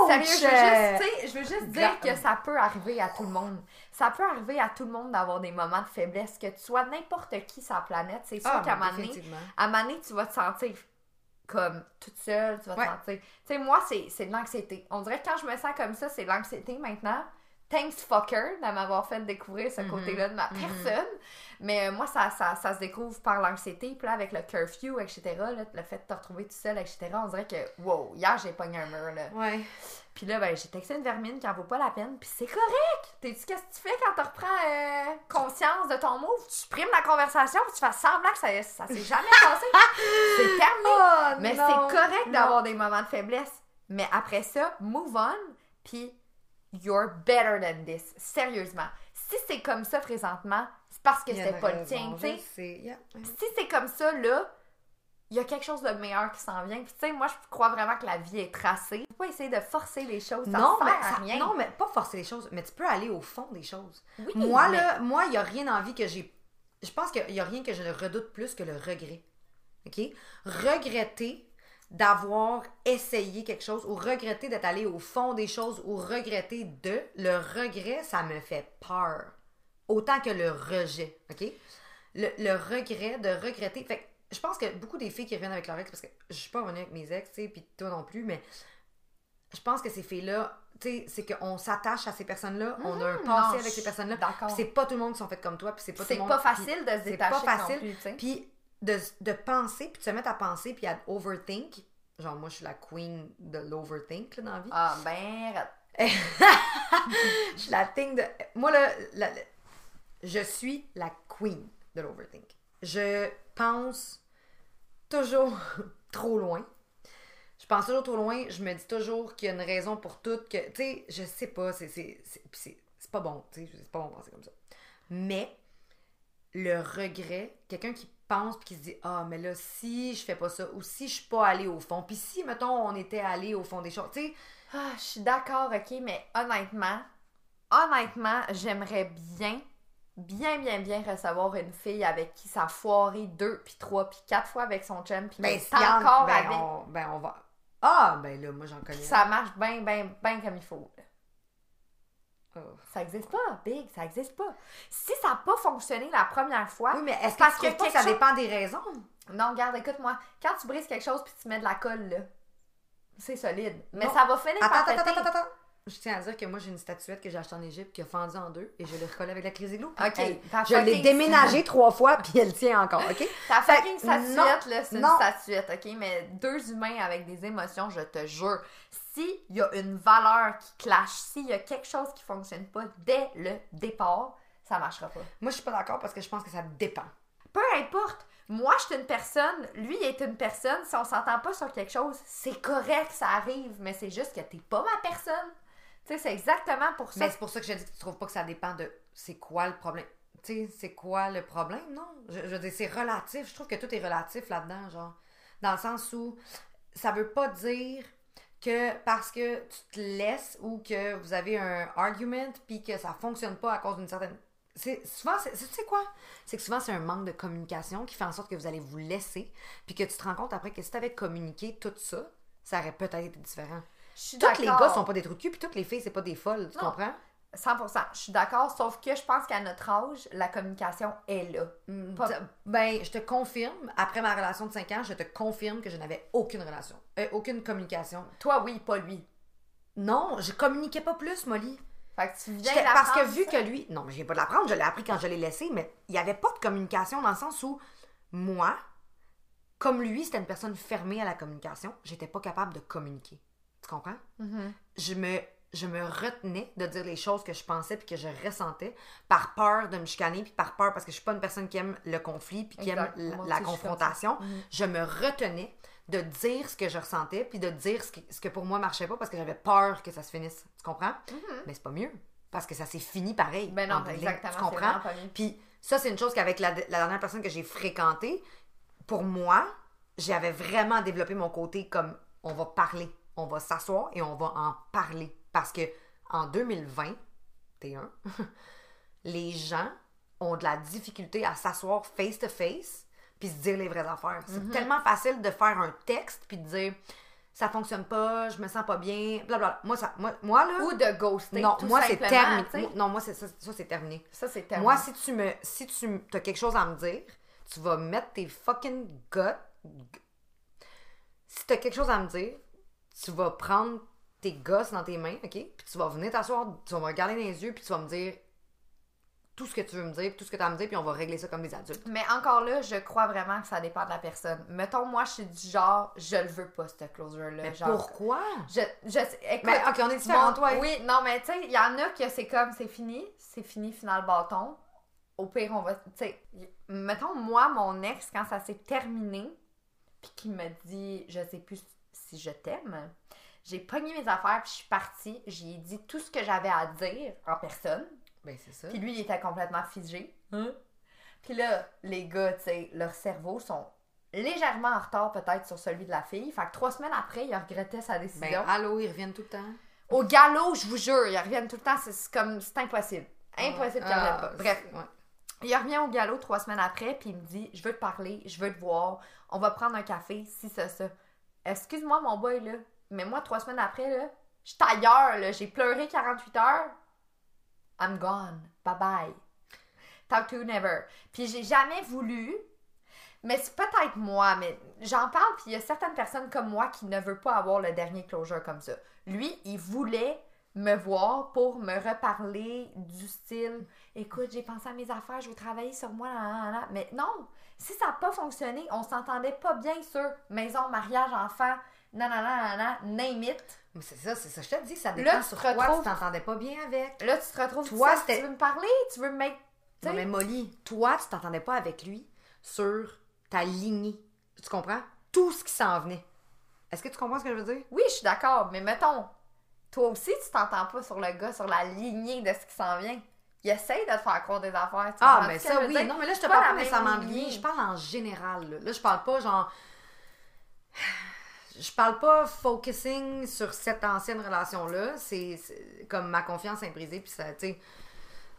mais sérieux, je veux juste, tu sais, je veux juste dire que ça peut arriver à tout le monde. Ça peut arriver à tout le monde d'avoir des moments de faiblesse, que tu sois n'importe qui sur la planète. C'est sûr Ah, qu'à un moment donné, tu vas te sentir comme toute seule, tu vas Ouais. te sentir. Tu sais, moi, c'est c'est de l'anxiété. On dirait que quand je me sens comme ça, c'est de l'anxiété maintenant. Thanks fucker de m'avoir fait découvrir ce Mhm. côté-là de ma personne. Mais euh, moi, ça, ça, ça se découvre par l'anxiété. Puis là, avec le curfew, etc., là, le fait de te retrouver tout seul, etc., on dirait que, wow, hier, j'ai pogné un mur, là. Ouais. Puis là, ben, j'ai texté une vermine qui en vaut pas la peine. Puis c'est correct! T'es dit qu'est-ce que tu fais quand tu reprends euh, conscience de ton move? Tu supprimes la conversation, puis tu fais semblant que ça, ça s'est jamais passé. c'est terminé. Oh, Mais non, c'est correct non. d'avoir des moments de faiblesse. Mais après ça, move on, puis you're better than this. Sérieusement. Si c'est comme ça présentement, c'est parce que c'était pas le tien, tu sais. Yeah. Si c'est comme ça, là, il y a quelque chose de meilleur qui s'en vient. Puis tu sais, moi, je crois vraiment que la vie est tracée. Faut pas essayer de forcer les choses. Ça Non, sert mais à ça- rien. non, mais pas forcer les choses, mais tu peux aller au fond des choses. Oui, moi, mais- là, moi, il n'y a rien envie que j'ai. Je pense qu'il n'y a rien que je ne redoute plus que le regret. OK? Regretter d'avoir essayé quelque chose ou regretter d'être allé au fond des choses ou regretter de. Le regret, ça me fait peur. Autant que le rejet. OK? Le, le regret de regretter. Fait que je pense que beaucoup des filles qui reviennent avec leur ex, parce que je suis pas revenue avec mes ex, tu sais, puis toi non plus, mais je pense que ces filles-là, tu sais, c'est qu'on s'attache à ces personnes-là, on a un Mhm, passé non, avec ces personnes-là. C'est pas tout le monde qui sont faites comme toi, puis c'est pas tout C'est le monde. pas puis facile de se c'est détacher pas non facile. plus, tu sais. Puis de, de penser, puis de se mettre à penser, puis à overthink. Genre, moi, je suis la queen de l'overthink là, dans la vie. Ah, ben. Je suis la thing de. Moi, là, la- je suis la queen de l'overthink. Je pense toujours trop loin. Je pense toujours trop loin. Je me dis toujours qu'il y a une raison pour tout. Que, tu sais, je sais pas. C'est, c'est, c'est, c'est pas bon. Tu sais, c'est pas bon de penser comme ça. Mais le regret, quelqu'un qui pense puis qui se dit ah mais là si je fais pas ça ou si je suis pas allée au fond puis si mettons on était allé au fond des choses tu sais Ah, je suis d'accord, ok, mais honnêtement, honnêtement, j'aimerais bien, bien, bien, bien recevoir une fille avec qui ça a foiré deux, puis trois, puis quatre fois avec son chum, puis ben en- encore ben, avec. on, ben on va ah ben là moi j'en connais ça marche bien, bien, bien comme il faut. Ça existe pas, Big, ça existe pas. Si ça n'a pas fonctionné la première fois, oui mais est-ce que parce tu que ça chose- dépend des raisons? Non, regarde, écoute-moi, quand tu brises quelque chose puis tu mets de la colle, là, c'est solide. Mais Non. ça va finir attends par attends péter. attends attends attends. Je tiens à dire que moi j'ai une statuette que j'ai achetée en Égypte qui a fendu en deux et je l'ai recollée avec la crise glue Ok, Hey, je l'ai déménagée trois fois puis elle tient encore ok? Ta Fait fucking que statuette, non, là, c'est une statuette, ok? Mais deux humains avec des émotions, je te jure, s'il y a une valeur qui clash, s'il y a quelque chose qui fonctionne pas dès le départ, ça marchera pas. moi je suis pas d'accord parce que je pense que ça dépend Peu importe. Moi, je suis une personne, lui il est une personne. Si on s'entend pas sur quelque chose, c'est correct, ça arrive, mais c'est juste que t'es pas ma personne. Tu sais, c'est exactement pour ça. Mais c'est pour ça que je dis que tu trouves pas que ça dépend de c'est quoi le problème. Tu sais, c'est quoi le problème, non? Je, je veux dire, c'est relatif. Je trouve que tout est relatif là-dedans, genre. Dans le sens où ça veut pas dire que parce que tu te laisses ou que vous avez un argument puis que ça fonctionne pas à cause d'une certaine. C'est souvent, c'est, tu sais quoi? C'est que souvent, c'est un manque de communication qui fait en sorte que vous allez vous laisser puis que tu te rends compte après que si tu avais communiqué tout ça, ça aurait peut-être été différent. Tous les gars sont pas des trous de cul puis toutes les filles, c'est pas des folles, tu Non. comprends? 100%. Je suis d'accord, sauf que je pense qu'à notre âge, la communication est là. Pas- T- Ben, je te confirme, après ma relation de 5 ans, je te confirme que je n'avais aucune relation, euh, aucune communication. Toi, oui, pas lui. Non, je communiquais pas plus, Molly. Fait que tu viens Parce que vu ça? que lui, non, mais je viens pas de l'apprendre, je l'ai appris quand je l'ai laissé, mais il n'y avait pas de communication dans le sens où moi, comme lui, c'était une personne fermée à la communication, j'étais pas capable de communiquer. Tu comprends? Mhm. je me, je me retenais de dire les choses que je pensais puis que je ressentais par peur de me chicaner puis par peur parce que je suis pas une personne qui aime le conflit puis qui Exact. aime la, Moi aussi, confrontation. Mhm. Je me retenais de dire ce que je ressentais puis de dire ce, qui- ce que pour moi marchait pas parce que j'avais peur que ça se finisse. Tu comprends? Mais c'est pas mieux parce que ça s'est fini pareil. Ben non, exactement, Tu comprends? Puis ça, c'est une chose qu'avec la, la dernière personne que j'ai fréquentée, pour moi, j'avais vraiment développé mon côté comme on va parler, on va s'asseoir et on va en parler. Parce que en 2021, les gens ont de la difficulté à s'asseoir face to face puis se dire les vraies affaires. C'est Mhm. tellement facile de faire un texte puis de dire ça fonctionne pas, je me sens pas bien, blablabla. Moi, ça, moi, moi là, Ou de ghoster. non, tout moi c'est terminé. Non, moi c'est ça, ça, c'est terminé. Ça, c'est terminé. Moi, si tu me, si tu as quelque chose à me dire, tu vas mettre tes fucking guts. Si tu as quelque chose à me dire, tu vas prendre tes gosses dans tes mains, ok? Puis tu vas venir t'asseoir, tu vas me regarder dans les yeux, puis tu vas me dire tout ce que tu veux me dire, tout ce que tu as à me dire, puis on va régler ça comme des adultes. Mais encore là, je crois vraiment que ça dépend de la personne. Mettons, moi, je suis du genre, je le veux pas, ce closure-là. Mais genre, pourquoi? Je, je, écoute, Mais ok, on est différents, toi. Oui, non, mais tu sais, il y en a que c'est comme, c'est fini, c'est fini, final bâton. Au pire, on va, tu sais, mettons, moi, mon ex, quand ça s'est terminé, puis qu'il me dit, je sais plus si je t'aime, j'ai pogné mes affaires, puis je suis partie, j'ai dit tout ce que j'avais à dire en personne, Ben, c'est ça. puis lui, il était complètement figé. Puis là, les gars, tu sais, leurs cerveaux sont légèrement en retard peut-être sur celui de la fille. Fait que trois semaines après, il regrettait sa décision. Ben, allô, ils reviennent tout le temps. Au galop, je vous jure, ils reviennent tout le temps. C'est comme, c'est impossible. Impossible qu'ils Ah, reviennent pas. Bref, ouais. il revient au galop trois semaines après, puis il me dit Je veux te parler, je veux te voir, on va prendre un café, si ça, ça. Excuse-moi, mon boy, là, mais moi, trois semaines après, là, je ailleurs, là, j'ai pleuré 48 heures. I'm gone. Bye bye. Talk to you never. Puis j'ai jamais voulu, mais c'est peut-être moi, mais j'en parle, puis il y a certaines personnes comme moi qui ne veulent pas avoir le dernier closure comme ça. Lui, il voulait me voir pour me reparler du style écoute, j'ai pensé à mes affaires, je veux travailler sur moi, là, là, là. mais non, si ça n'a pas fonctionné, on s'entendait pas bien sur maison, mariage, enfant, nanana, name it. Mais c'est ça, c'est ça. Je te dis, ça Là, dépend tu sur quoi tu t'entendais pas bien avec. Là, tu te retrouves Toi, c'était- tu veux me parler, tu veux me mettre. tu Non, mais Molly, toi, tu t'entendais pas avec lui sur ta lignée. Tu comprends? Tout ce qui s'en venait. Est-ce que tu comprends ce que je veux dire? Oui, je suis d'accord, mais mettons, toi aussi, tu t'entends pas sur le gars, sur la lignée de ce qui s'en vient. il essaye de te faire croire des affaires. tu Ah, mais ça, oui. dire? Non, mais là, je te parle pas nécessairement bien. Je parle en général. Là, Là, je parle pas genre. Je parle pas focusing sur cette ancienne relation-là. C'est c'est comme ma confiance est brisée, puis ça, tu sais.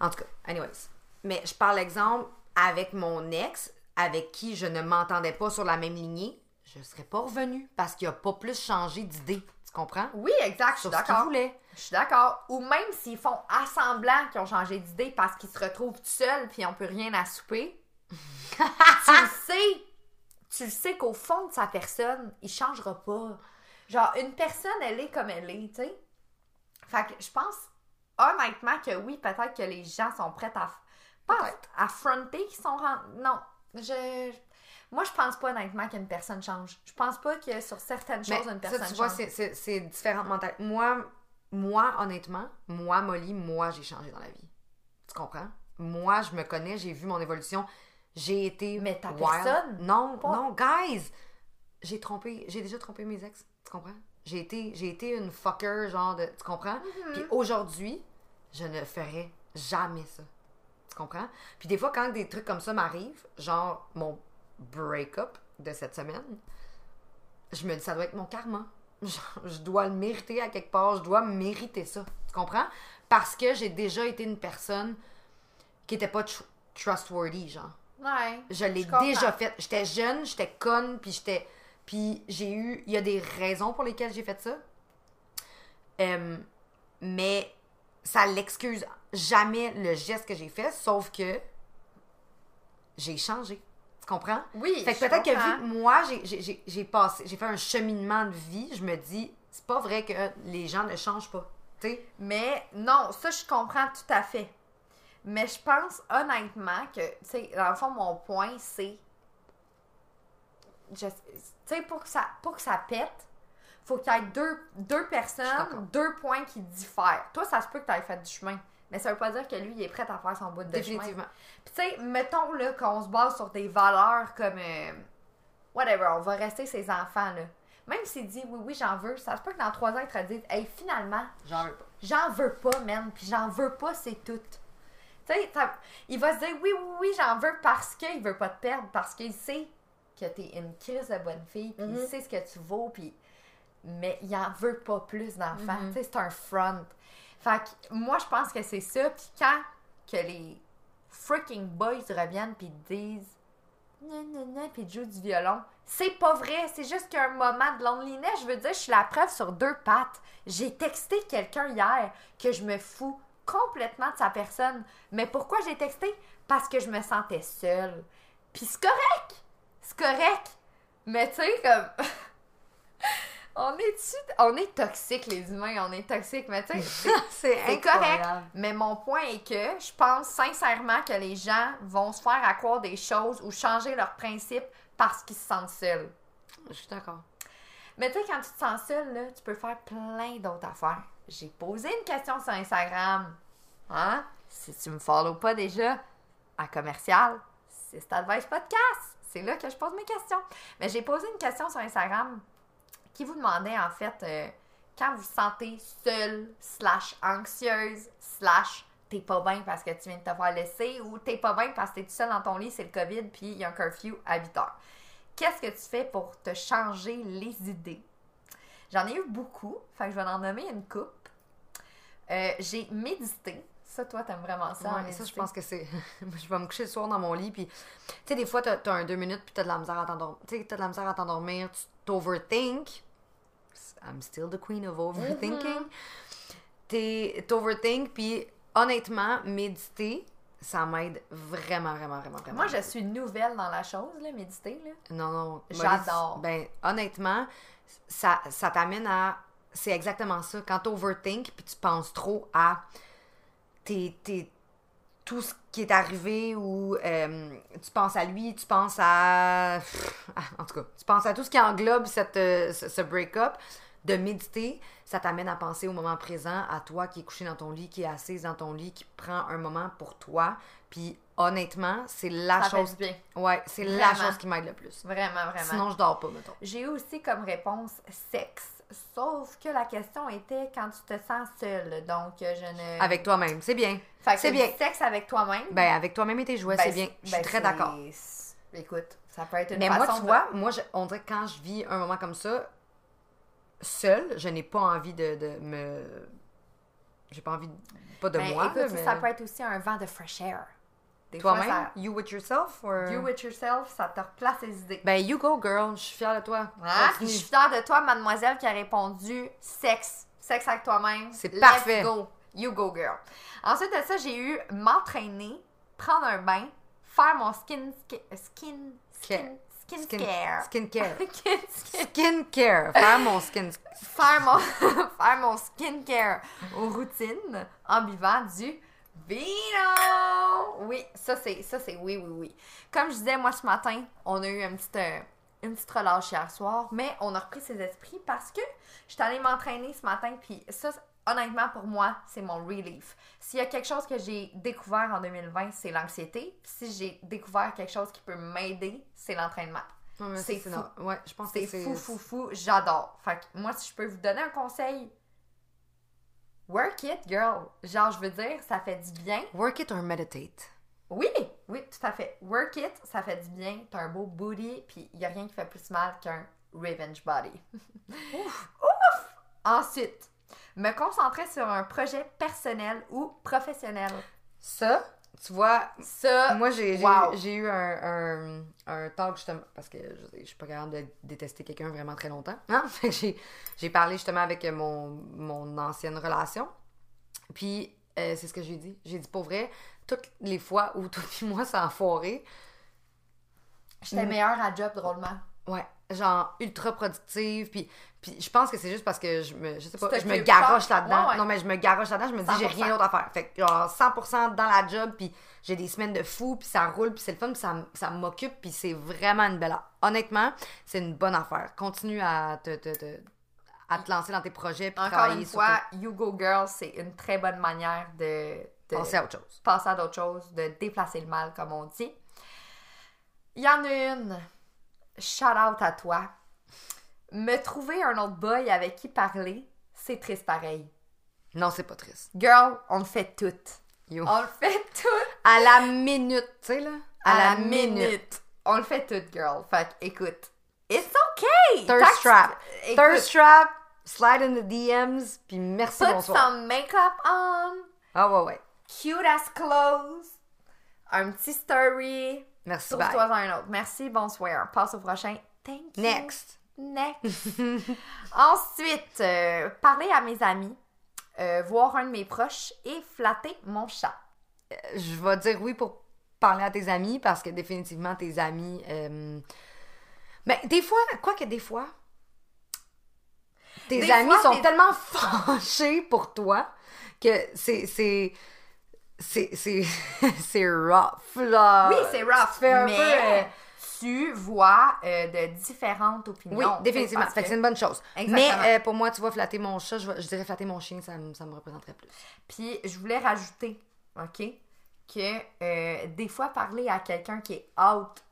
En tout cas, anyways. Mais je parle exemple avec mon ex, avec qui je ne m'entendais pas sur la même lignée. Je serais pas revenue parce qu'il a pas plus changé d'idée. Tu comprends? Oui, exact, je suis d'accord. Je suis d'accord. Ou même s'ils font assemblant qu'ils ont changé d'idée parce qu'ils se retrouvent tout seuls puis n'ont plus rien à souper. tu le sais. Tu le sais qu'au fond de sa personne, il changera pas. Genre, une personne, elle est comme elle est, tu sais. Fait que je pense honnêtement que oui, peut-être que les gens sont prêts à. Pas à fronter qu'ils sont. Non. Je. Moi, je pense pas honnêtement qu'une personne change. Je pense pas que sur certaines Mais choses, une ça, personne tu vois, change. c'est- c'est c'est différentes mentalités. Moi, moi, honnêtement, moi, Molly, moi, j'ai changé dans la vie. Tu comprends? Moi, je me connais, j'ai vu mon évolution. J'ai été. Mais ta wild. personne, Non, pas. non, guys! J'ai trompé, j'ai déjà trompé mes ex. Tu comprends? J'ai été, j'ai été une fucker, genre de. Tu comprends? Mm-hmm. Puis aujourd'hui, je ne ferai jamais ça. Tu comprends? Puis des fois, quand des trucs comme ça m'arrivent, genre mon break-up de cette semaine, je me dis, ça doit être mon karma. Je dois le mériter à quelque part, je dois mériter ça. Tu comprends? Parce que j'ai déjà été une personne qui était pas tr- trustworthy, genre. Ouais. Je l'ai déjà fait. J'étais jeune, j'étais conne, puis j'étais. Puis j'ai eu. Il y a des raisons pour lesquelles j'ai fait ça. Euh, mais ça l'excuse jamais le geste que j'ai fait, sauf que j'ai changé. Comprends? Oui. Fait que peut-être que vu que moi, j'ai- passé, j'ai fait un cheminement de vie, je me dis, c'est pas vrai que les gens ne changent pas. Tu sais? Mais non, ça, je comprends tout à fait. Mais je pense honnêtement que, tu sais, dans le fond, mon point, c'est. Tu sais, pour, que ça- pour que ça pète, faut qu'il y ait deux, deux personnes, deux points qui diffèrent. Toi, ça se peut que tu aies fait du chemin. Mais ça veut pas dire que lui, il est prêt à faire son bout de chemin. Définitivement. Puis tu sais, mettons là qu'on se base sur des valeurs comme euh, whatever, on va rester ses enfants là. Même s'il dit oui oui j'en veux, ça se peut que dans trois ans il te dise hey finalement J'en veux pas. j'en veux pas man, puis j'en veux pas c'est tout. Tu sais, il va se dire oui oui oui j'en veux parce qu'il veut pas te perdre, parce qu'il sait que t'es une crise de bonne fille, puis il Mhm. sait ce que tu vaux, puis mais il en veut pas plus d'enfants. Mhm. Tu sais, c'est un front. Fait que moi, je pense que c'est ça. Puis quand que les freaking boys reviennent puis disent non, non, non, puis jouent du violon, c'est pas vrai. C'est juste qu'un moment de loneliness. Je veux dire, je suis la preuve sur deux pattes. J'ai texté quelqu'un hier que je me fous complètement de sa personne. Mais pourquoi j'ai texté? Parce que je me sentais seule. Puis c'est correct. C'est correct. Mais tu sais, comme. on est on est toxique les humains, on est toxique, mais tu sais, c'est- correct. Mais mon point est que je pense sincèrement que les gens vont se faire accroire des choses ou changer leurs principes parce qu'ils se sentent seuls. Je suis d'accord. Mais tu sais, quand tu te sens seul, là, tu peux faire plein d'autres affaires. J'ai posé une question sur Instagram. Hein? Si tu me follow pas déjà, à commercial, c'est Advice Podcast. C'est là que je pose mes questions. Mais j'ai posé une question sur Instagram qui vous demandait en fait euh, quand vous vous sentez seule, slash anxieuse, slash t'es pas bien parce que tu viens de te faire laisser ou t'es pas bien parce que t'es tout seul dans ton lit, c'est le COVID, puis il y a un curfew à 8 heures. Qu'est-ce que tu fais pour te changer les idées? J'en ai eu beaucoup, fait que je vais en nommer une coupe. Euh, j'ai médité. Ça, toi, t'aimes vraiment ça. Ouais, méditer. ça, je pense que c'est. je vais me coucher le soir dans mon lit, puis. Tu sais, des fois, t'as as un deux minutes, puis t'as de la misère à t'endormir. Tu sais, t'as de la misère à t'endormir, tu t'overthink. I'm still the queen of overthinking. T'es- T'overthink, puis honnêtement, méditer, ça m'aide vraiment, vraiment, vraiment, vraiment. Moi, je suis nouvelle dans la chose, là, méditer. Là. Non, non. J'adore. Ben, honnêtement, ça, ça t'amène à. C'est exactement ça. Quand t'overthink, puis tu penses trop à tes, tes- tout ce qui est arrivé ou euh, tu penses à lui, tu penses à. En tout cas, tu penses à tout ce qui englobe cette, euh, ce, ce break-up. De méditer, ça t'amène à penser au moment présent, à toi qui est couché dans ton lit, qui est assise dans ton lit, qui prend un moment pour toi. Puis honnêtement, c'est la Ça fait chose. du bien. Ouais, c'est la chose qui m'aide le plus. Vraiment, vraiment. Sinon, je dors pas, mettons. J'ai eu aussi comme réponse sexe. Sauf que la question était quand tu te sens seule. Donc, euh, je ne. Avec toi-même, c'est bien. Fait que c'est bien. sexe avec toi-même. Ben, avec toi-même et tes jouets, ben, c'est bien. Je suis ben, très d'accord. Écoute, ça peut être une Mais façon moi, tu de- vois, moi, je- on dirait que quand je vis un moment comme ça, seule, je n'ai pas envie de, de me. J'ai pas envie, de- pas de Ben, moi, écoute, mais ça peut être aussi un vent de fresh air. Toi-même, you with yourself, or... You with yourself, ça te replace les idées. Ben, you go, girl, je suis fière de toi. Continue. je suis fière de toi, mademoiselle, qui a répondu sexe. Sexe avec toi-même. C'est parfait. go. You go, girl. Ensuite de ça, j'ai eu m'entraîner, prendre un bain, faire mon skin. Skin. Skin. Skin. Skin, Skin- care. Skin- skin- Skincare. Faire mon skin. faire mon, faire mon skincare aux routines en buvant du vino. Oui, ça c'est ça c'est oui oui oui. Comme je disais moi ce matin, on a eu un petit euh, une petite relâche hier soir, mais on a repris ses esprits parce que je suis allée m'entraîner ce matin puis ça honnêtement pour moi, c'est mon relief. S'il y a quelque chose que j'ai découvert en 2020, c'est l'anxiété. Si j'ai découvert quelque chose qui peut m'aider, c'est l'entraînement. Ouais, C'est ça, fou. non. Ouais, je pense que C'est c'est. fou, fou, fou. J'adore. Fait que moi, si je peux vous donner un conseil, work it, girl. Genre, je veux dire, ça fait du bien. Work it or meditate. Oui, oui, tout à fait. Work it, ça fait du bien. T'as un beau booty, puis il a rien qui fait plus mal qu'un revenge body. Ouf! Ouf! Ensuite, me concentrer sur un projet personnel ou professionnel. Ça, tu vois, Ça, moi j'ai wow. eu- un, un, un talk justement parce que je, je suis pas capable de détester quelqu'un vraiment très longtemps. Hein? J'ai parlé justement avec mon, mon ancienne relation. Puis euh, c'est ce que j'ai dit. J'ai dit pour vrai, toutes les fois où toi et moi ça a foiré, j'étais meilleure à job drôlement. Ouais, genre ultra productive. Puis, puis je pense que c'est juste parce que je me, je sais pas, je me garoche là-dedans. Ouais, ouais. Non, mais je me garoche là-dedans. Je me dis, j'ai 100%. rien d'autre à faire. Fait que genre 100% dans la job, puis j'ai des semaines de fou, puis ça roule, puis c'est le fun, puis ça, ça m'occupe, puis c'est vraiment une belle. Honnêtement, c'est une bonne affaire. Continue à te, te, te- à te lancer dans tes projets, puis Encore travailler une sur fois, You Go Girl, c'est une très bonne manière de penser à autre chose. passer à d'autres choses, de déplacer le mal, comme on dit. Il y en a une. Shout out à toi. Me trouver un autre boy avec qui parler, c'est triste pareil. Non, c'est pas triste. Girl, on le fait toutes. Yo. On le fait toutes À la minute, tu sais, là? à, la, minute. On le fait toutes, girl. Fait écoute, it's okay. Thirst trap. Thirst trap, slide in the DMs, puis merci, put bonsoir. some makeup on. Ah ouais, ouais. cute as clothes, un petit story. Merci. Trouve-toi un autre. Merci, bonsoir. Passe au prochain. Thank you. Next. Next. Ensuite, euh, parler à mes amis, euh, voir un de mes proches et flatter mon chat. je vais dire oui pour parler à tes amis parce que définitivement tes amis. euh, Mais des fois, quoi que des fois, tes Des amis fois, sont tellement fâchés pour toi que c'est c'est c'est rough là. Oui, c'est rough, Tu fais un mais peu, euh, tu vois euh, de différentes opinions. Oui, définitivement. Fait que c'est une bonne chose. Exactement. Mais euh, pour moi, tu vois, flatter mon chat, je, dirais flatter mon chien, ça, me- ça me représenterait plus. Puis je voulais rajouter, OK, que des fois parler à quelqu'un qui est out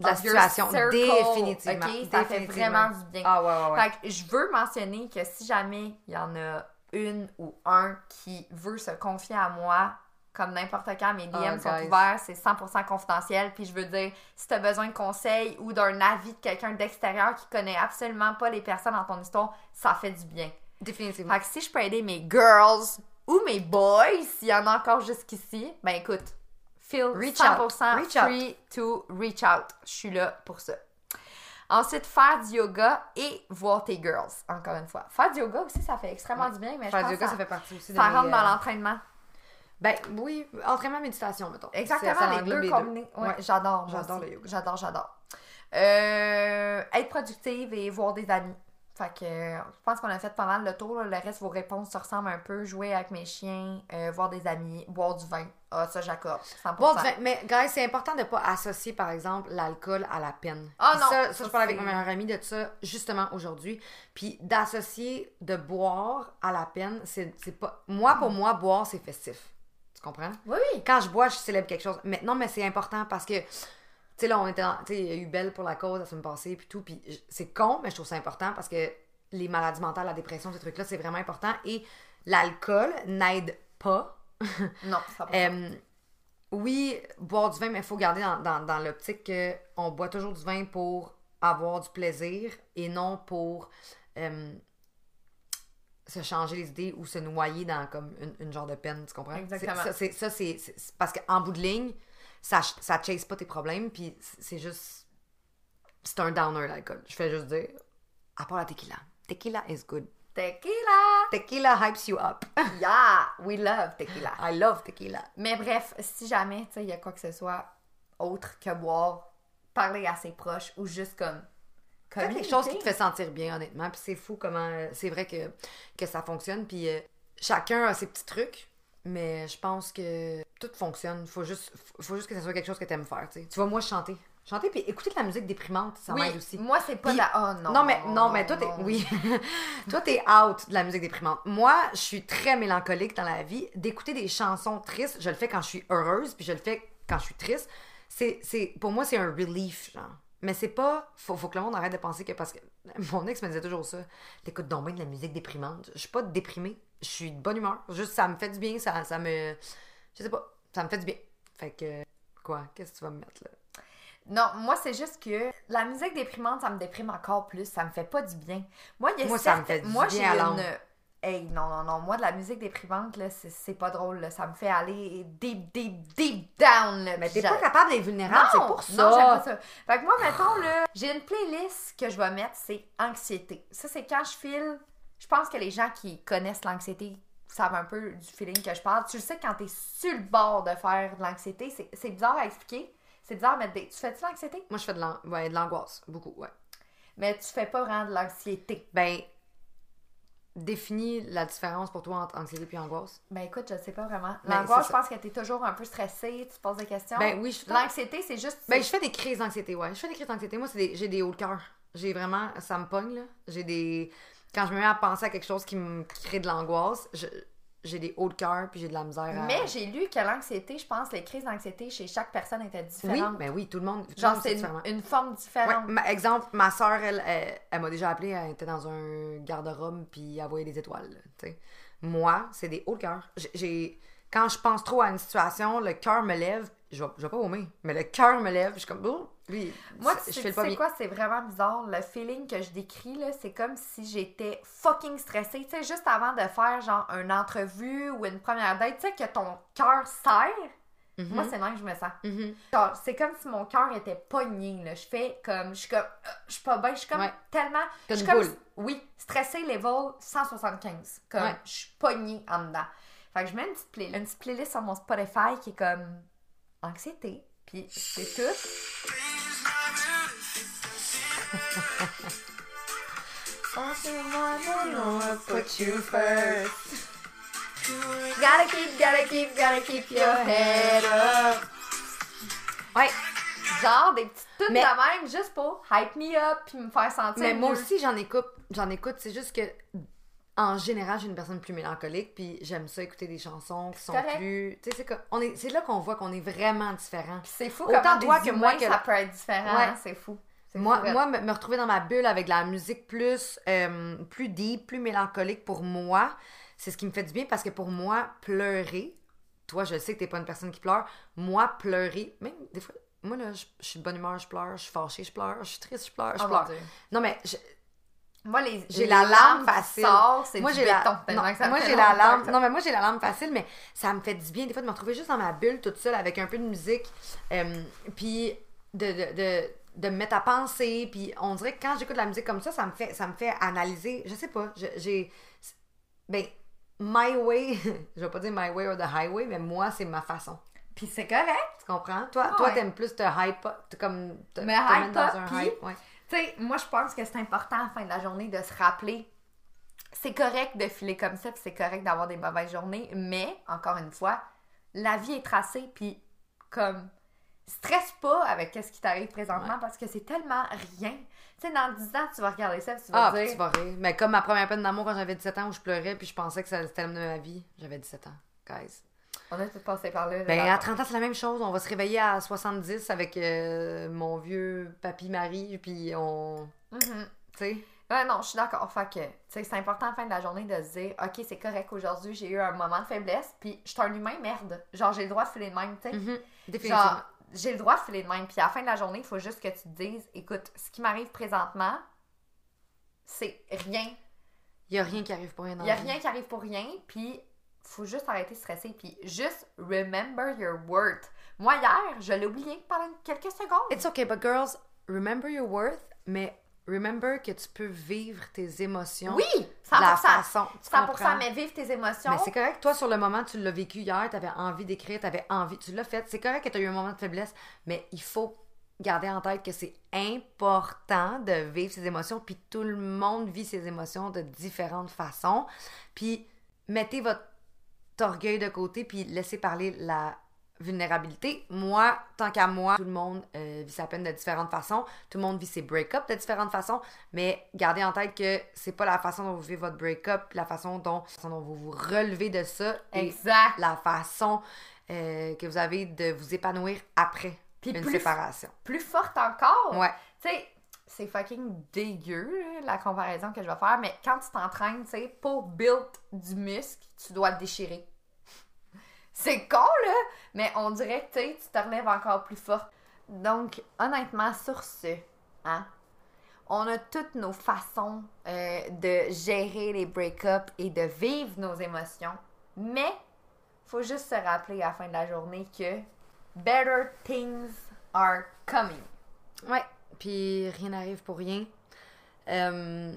De la situation, circle, définitivement. OK, ça fait vraiment du bien. Ah ouais, ouais, ouais. Fait que je veux mentionner que si jamais il y en a une ou un qui veut se confier à moi, comme n'importe quand, mes DM Oh, sont ouverts, c'est 100% confidentiel. Puis je veux dire, si tu as besoin de conseils ou d'un avis de quelqu'un d'extérieur qui connaît absolument pas les personnes dans ton histoire, ça fait du bien. Définitivement. Fait que si je peux aider mes girls ou mes boys, s'il y en a encore jusqu'ici, ben écoute, feel Reach out. 100% Reach out. free to reach out. Je suis là pour ça. Ensuite, faire du yoga et voir tes girls, encore une fois. Faire du yoga aussi, ça fait extrêmement du bien, mais Faire je du pense yoga, que ça fait partie aussi de ça mes, dans euh, l'entraînement. Ben oui, entraînement, méditation, mettons. Exactement, ça les deux combinés. Ouais, Ouais. J'adore. J'adore le yoga. J'adore, j'adore. Euh, être productive et voir des amis. Fait que je pense qu'on a fait pas mal le tour. là. Le reste, vos réponses se ressemblent un peu. Jouer avec mes chiens, euh, voir des amis, boire du vin. Ah, ça, j'accorde. 100%. Bon, enfin, mais guys, c'est important de pas associer, par exemple, l'alcool à la peine. Ah Puis non, Ça, ça, ça, je parle avec ma meilleure amie de ça, justement, aujourd'hui. Puis d'associer de boire à la peine, c'est c'est pas... Moi, pour moi, boire, c'est festif. Tu comprends? Oui, oui. Quand je bois, je célèbre quelque chose. Mais non, mais c'est important parce que, tu sais, là, on était dans- Tu sais, il y a eu Belle pour la cause la semaine passée, puis tout. Puis c'est con, mais je trouve ça important parce que les maladies mentales, la dépression, ces trucs-là, c'est vraiment important. Et l'alcool n'aide pas. Non, ça va. Euh, oui, boire du vin, mais il faut garder dans, dans, dans l'optique qu'on boit toujours du vin pour avoir du plaisir et non pour euh, se changer les idées ou se noyer dans comme une, une genre de peine, tu comprends? Exactement. C'est- Ça, c'est- parce qu'en bout de ligne, ça, ça chase pas tes problèmes, puis c'est juste. C'est un downer, l'alcool. Je fais juste dire, à part la tequila. Tequila is good. Tequila! Tequila hypes you up. Yeah! We love tequila. I love tequila. Mais bref, si jamais, tu sais, il y a quoi que ce soit autre que boire, parler à ses proches ou juste comme. Fais quelque chose qui te fait sentir bien, honnêtement. Puis c'est fou comment. euh, C'est vrai que, que ça fonctionne. Puis euh, chacun a ses petits trucs. Mais je pense que tout fonctionne. Faut juste, faut juste que ça soit quelque chose que tu aimes faire. Tu vois, moi, chanter. Chanter, puis écouter de la musique déprimante, ça Oui, m'aide aussi. moi, c'est pas la. Oh non. Non, mais, non, mais toi, t'es. Oui. toi, t'es out de la musique déprimante. Moi, je suis très mélancolique dans la vie. D'écouter des chansons tristes, je le fais quand je suis heureuse, puis je le fais quand je suis triste. C'est, c'est, pour moi, c'est un relief, genre. Mais c'est pas. Faut, faut que le monde arrête de penser que. Parce que mon ex me disait toujours ça. T'écoutes donc bien de la musique déprimante. Je suis pas déprimée. Je suis de bonne humeur. Juste, ça me fait du bien. Ça, ça me. Je sais pas. Ça me fait du bien. Fait que. Quoi? Qu'est-ce que tu vas me mettre là? Non, moi, c'est juste que la musique déprimante, ça me déprime encore plus. Ça me fait pas du bien. Moi, il y a Moi, ça me certes- fait du Moi, bien j'ai à une. Hey, non, non, non. Moi, de la musique déprimante, là, c'est- pas drôle. là. Ça me fait aller deep, deep, deep down. Là, Mais t'es pas capable d'être vulnérable, c'est pour ça. Non, j'aime pas ça. Fait que moi, mettons, là, j'ai une playlist que je vais mettre, c'est anxiété. Ça, c'est quand je file. Je pense que les gens qui connaissent l'anxiété savent un peu du feeling que je parle. Tu le sais quand t'es sur le bord de faire de l'anxiété. C'est- bizarre à expliquer. C'est bizarre mettre des. Tu fais-tu l'anxiété? Moi, je fais de l'an- ouais, de l'angoisse. Beaucoup, ouais. Mais tu fais pas vraiment de l'anxiété. Ben, définis la différence pour toi entre anxiété et angoisse? Ben écoute, je sais pas vraiment. Ben, L'angoisse, je pense que t'es toujours un peu stressé, tu te poses des questions. Ben oui, je L'anxiété, c'est juste. Ben, je fais des crises d'anxiété, ouais. Je fais des crises d'anxiété. Moi, c'est des- j'ai des hauts de cœur. J'ai vraiment. Ça me pogne, là. J'ai des. Quand je me mets à penser à quelque chose qui me crée de l'angoisse, je- j'ai des hauts de cœur puis j'ai de la misère à. Mais j'ai lu que l'anxiété, je pense, les crises d'anxiété chez chaque personne étaient Oui, différentes. ben oui, tout le monde. tout Genre, c'est une, forme Ouais, différente. ma- exemple, ma soeur, elle, elle, elle m'a déjà appelé, elle était dans un garde-robe, puis elle voyait des étoiles. là. Moi, c'est des hauts de cœur. J'ai- J'ai, quand je pense trop à une situation, le cœur me lève, je vais, je vais pas vomir, mais le cœur me lève, je suis comme, oh, lui, Moi, tu sais, quoi, c'est vraiment bizarre. Le feeling que je décris, là, c'est comme si j'étais fucking stressée. Tu sais, juste avant de faire, genre, une entrevue ou une première date, tu sais, que ton cœur serre. Mhm. Moi, c'est là que je me sens. Mhm. Genre, c'est comme si mon cœur était pogné, là. Je fais comme, je suis comme, euh, je suis pas bien, je suis comme Ouais. tellement, je suis comme, oui, stressé level 175. Comme, Ouais. je suis pognée en dedans. Fait que je mets une petite, play- une petite playlist sur mon Spotify qui est comme anxiété. Puis c'est tout. Put you first. Gotta keep, gotta keep, gotta keep your head up. Ouais, Genre des petites tunes Mais- de même juste pour hype me up puis me faire sentir mais moi aussi, j'en écoute. J'en écoute. C'est juste que, en général, je suis une personne plus mélancolique, puis j'aime ça écouter des chansons qui sont correct. plus. Tu sais, c'est que- on est- c'est là qu'on voit qu'on est vraiment différents. Puis c'est fou Autant comment toi des que moi que- ça peut être différent. Ouais. hein, C'est fou. Moi, fou, raide. moi me, me retrouver dans ma bulle avec de la musique plus, euh, plus deep, plus mélancolique pour moi, c'est ce qui me fait du bien parce que pour moi, pleurer, toi, je sais que t'es pas une personne qui pleure, moi, pleurer, même des fois, moi, là, je, je suis de bonne humeur, je pleure, je suis fâchée, je pleure, je suis triste, je pleure, je Oh, pleure. Non, mais je- Moi, les, j'ai la larme facile. c'est moi, j'ai la, non, moi, j'ai la larme, ça- non, mais moi, j'ai la larme facile, mais ça me fait du bien, des fois, de me retrouver juste dans ma bulle, toute seule, avec un peu de musique, euh, puis de, de, de, de me mettre à penser, puis on dirait que quand j'écoute de la musique comme ça, ça me fait, ça me fait analyser, je sais pas, j'ai, ben, my way, je vais pas dire my way or the highway, mais moi, c'est ma façon. Puis c'est correct. Tu comprends? Toi, Ah toi ouais. t'aimes plus te hype comme, te, te hype dans un hype, ouais. Tu sais, moi, je pense que c'est important à la fin de la journée de se rappeler. C'est correct de filer comme ça, puis c'est correct d'avoir des mauvaises journées, mais, encore une fois, la vie est tracée, puis comme, stresse pas avec ce qui t'arrive présentement, parce que c'est tellement rien. Tu sais, dans 10 ans, tu vas regarder ça, puis tu vas Ah, dire... tu vas rire. Mais comme ma première peine d'amour quand j'avais 17 ans où je pleurais puis je pensais que ça c'était l'homme de ma vie, j'avais 17 ans, guys. On a tout passé par là. Ben, à 30 ans, c'est la même chose. On va se réveiller à 70 avec euh, mon vieux papy Marie, puis on. Mhm. Tu sais. Ouais, non, je suis d'accord. Fait que, tu sais, c'est important à la fin de la journée de se dire, OK, c'est correct, aujourd'hui, j'ai eu un moment de faiblesse, puis je suis un humain, merde. Genre, j'ai le droit de filer de même, tu sais. Définitivement. Genre, j'ai le droit de filer de même. Puis à la fin de la journée, il faut juste que tu te dises, écoute, ce qui m'arrive présentement, c'est rien. Il n'y a rien qui arrive pour rien Il n'y a rien qui arrive pour rien, puis faut juste arrêter de stresser, puis juste remember your worth. Moi, hier, je l'ai oublié pendant quelques secondes. It's okay, but girls, remember your worth, mais remember que tu peux vivre tes émotions. Oui, de 100%. la façon. Tu 100%, comprends? mais vivre tes émotions. Mais c'est correct, toi, sur le moment, tu l'as vécu hier, tu avais envie d'écrire, tu avais envie, tu l'as fait. C'est correct que tu as eu un moment de faiblesse, mais il faut garder en tête que c'est important de vivre ses émotions, puis tout le monde vit ses émotions de différentes façons. Puis mettez votre orgueil de côté, puis laissez parler la vulnérabilité. Moi, tant qu'à moi, tout le monde euh, vit sa peine de différentes façons, tout le monde vit ses break-ups de différentes façons, mais gardez en tête que c'est pas la façon dont vous vivez votre break-up, la façon dont, la façon dont vous vous relevez de ça, et Exact. la façon euh, que vous avez de vous épanouir après Puis une plus- séparation. Plus forte encore. Ouais. Tu sais, c'est fucking dégueu, la comparaison que je vais faire, mais quand tu t'entraînes, tu sais, pour build du muscle, tu dois le déchirer. C'est con, là, mais on dirait que, tu te relèves encore plus fort. Donc, honnêtement, sur ce, hein, on a toutes nos façons euh, de gérer les break-ups et de vivre nos émotions, mais faut juste se rappeler à la fin de la journée que better things are coming. Ouais, puis rien n'arrive pour rien. Euh,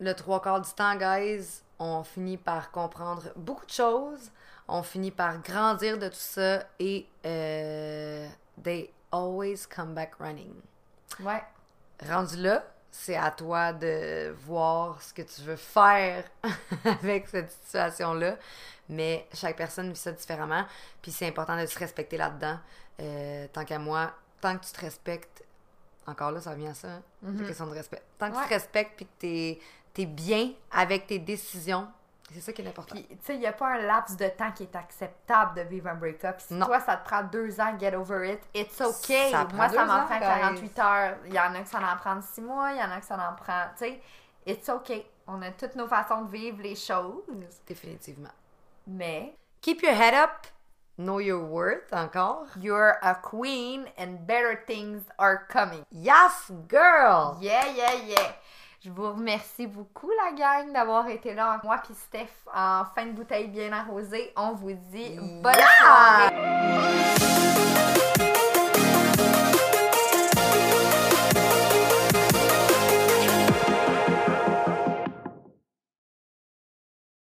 le trois quarts du temps, guys, on finit par comprendre beaucoup de choses. On finit par grandir de tout ça et euh, they always come back running. Ouais. Rendu là, c'est à toi de voir ce que tu veux faire avec cette situation-là. Mais chaque personne vit ça différemment. Puis c'est important de se respecter là-dedans. Euh, tant qu'à moi, tant que tu te respectes, encore là, ça revient à ça, hein, c'est question de respect. Tant que tu te respectes puis que t'es es bien avec tes décisions, c'est ça qui est important. Puis, tu sais, il n'y a pas un laps de temps qui est acceptable de vivre un break-up. Si Non. toi, ça te prend deux ans, get over it, it's okay. Ça Moi, ça m'en prend guys. 48 heures. Il y en a que ça en prend six mois, il y en a que ça en prend. Tu sais, it's okay. On a toutes nos façons de vivre les choses. Définitivement. Mais, Keep your head up. Know your worth encore. you're a queen and better things are coming. Yes, girl! Yeah, yeah, yeah. Je vous remercie beaucoup, la gang, d'avoir été là. Moi puis Steph, en fin de bouteille bien arrosée, on vous dit bonne Yeah! soirée.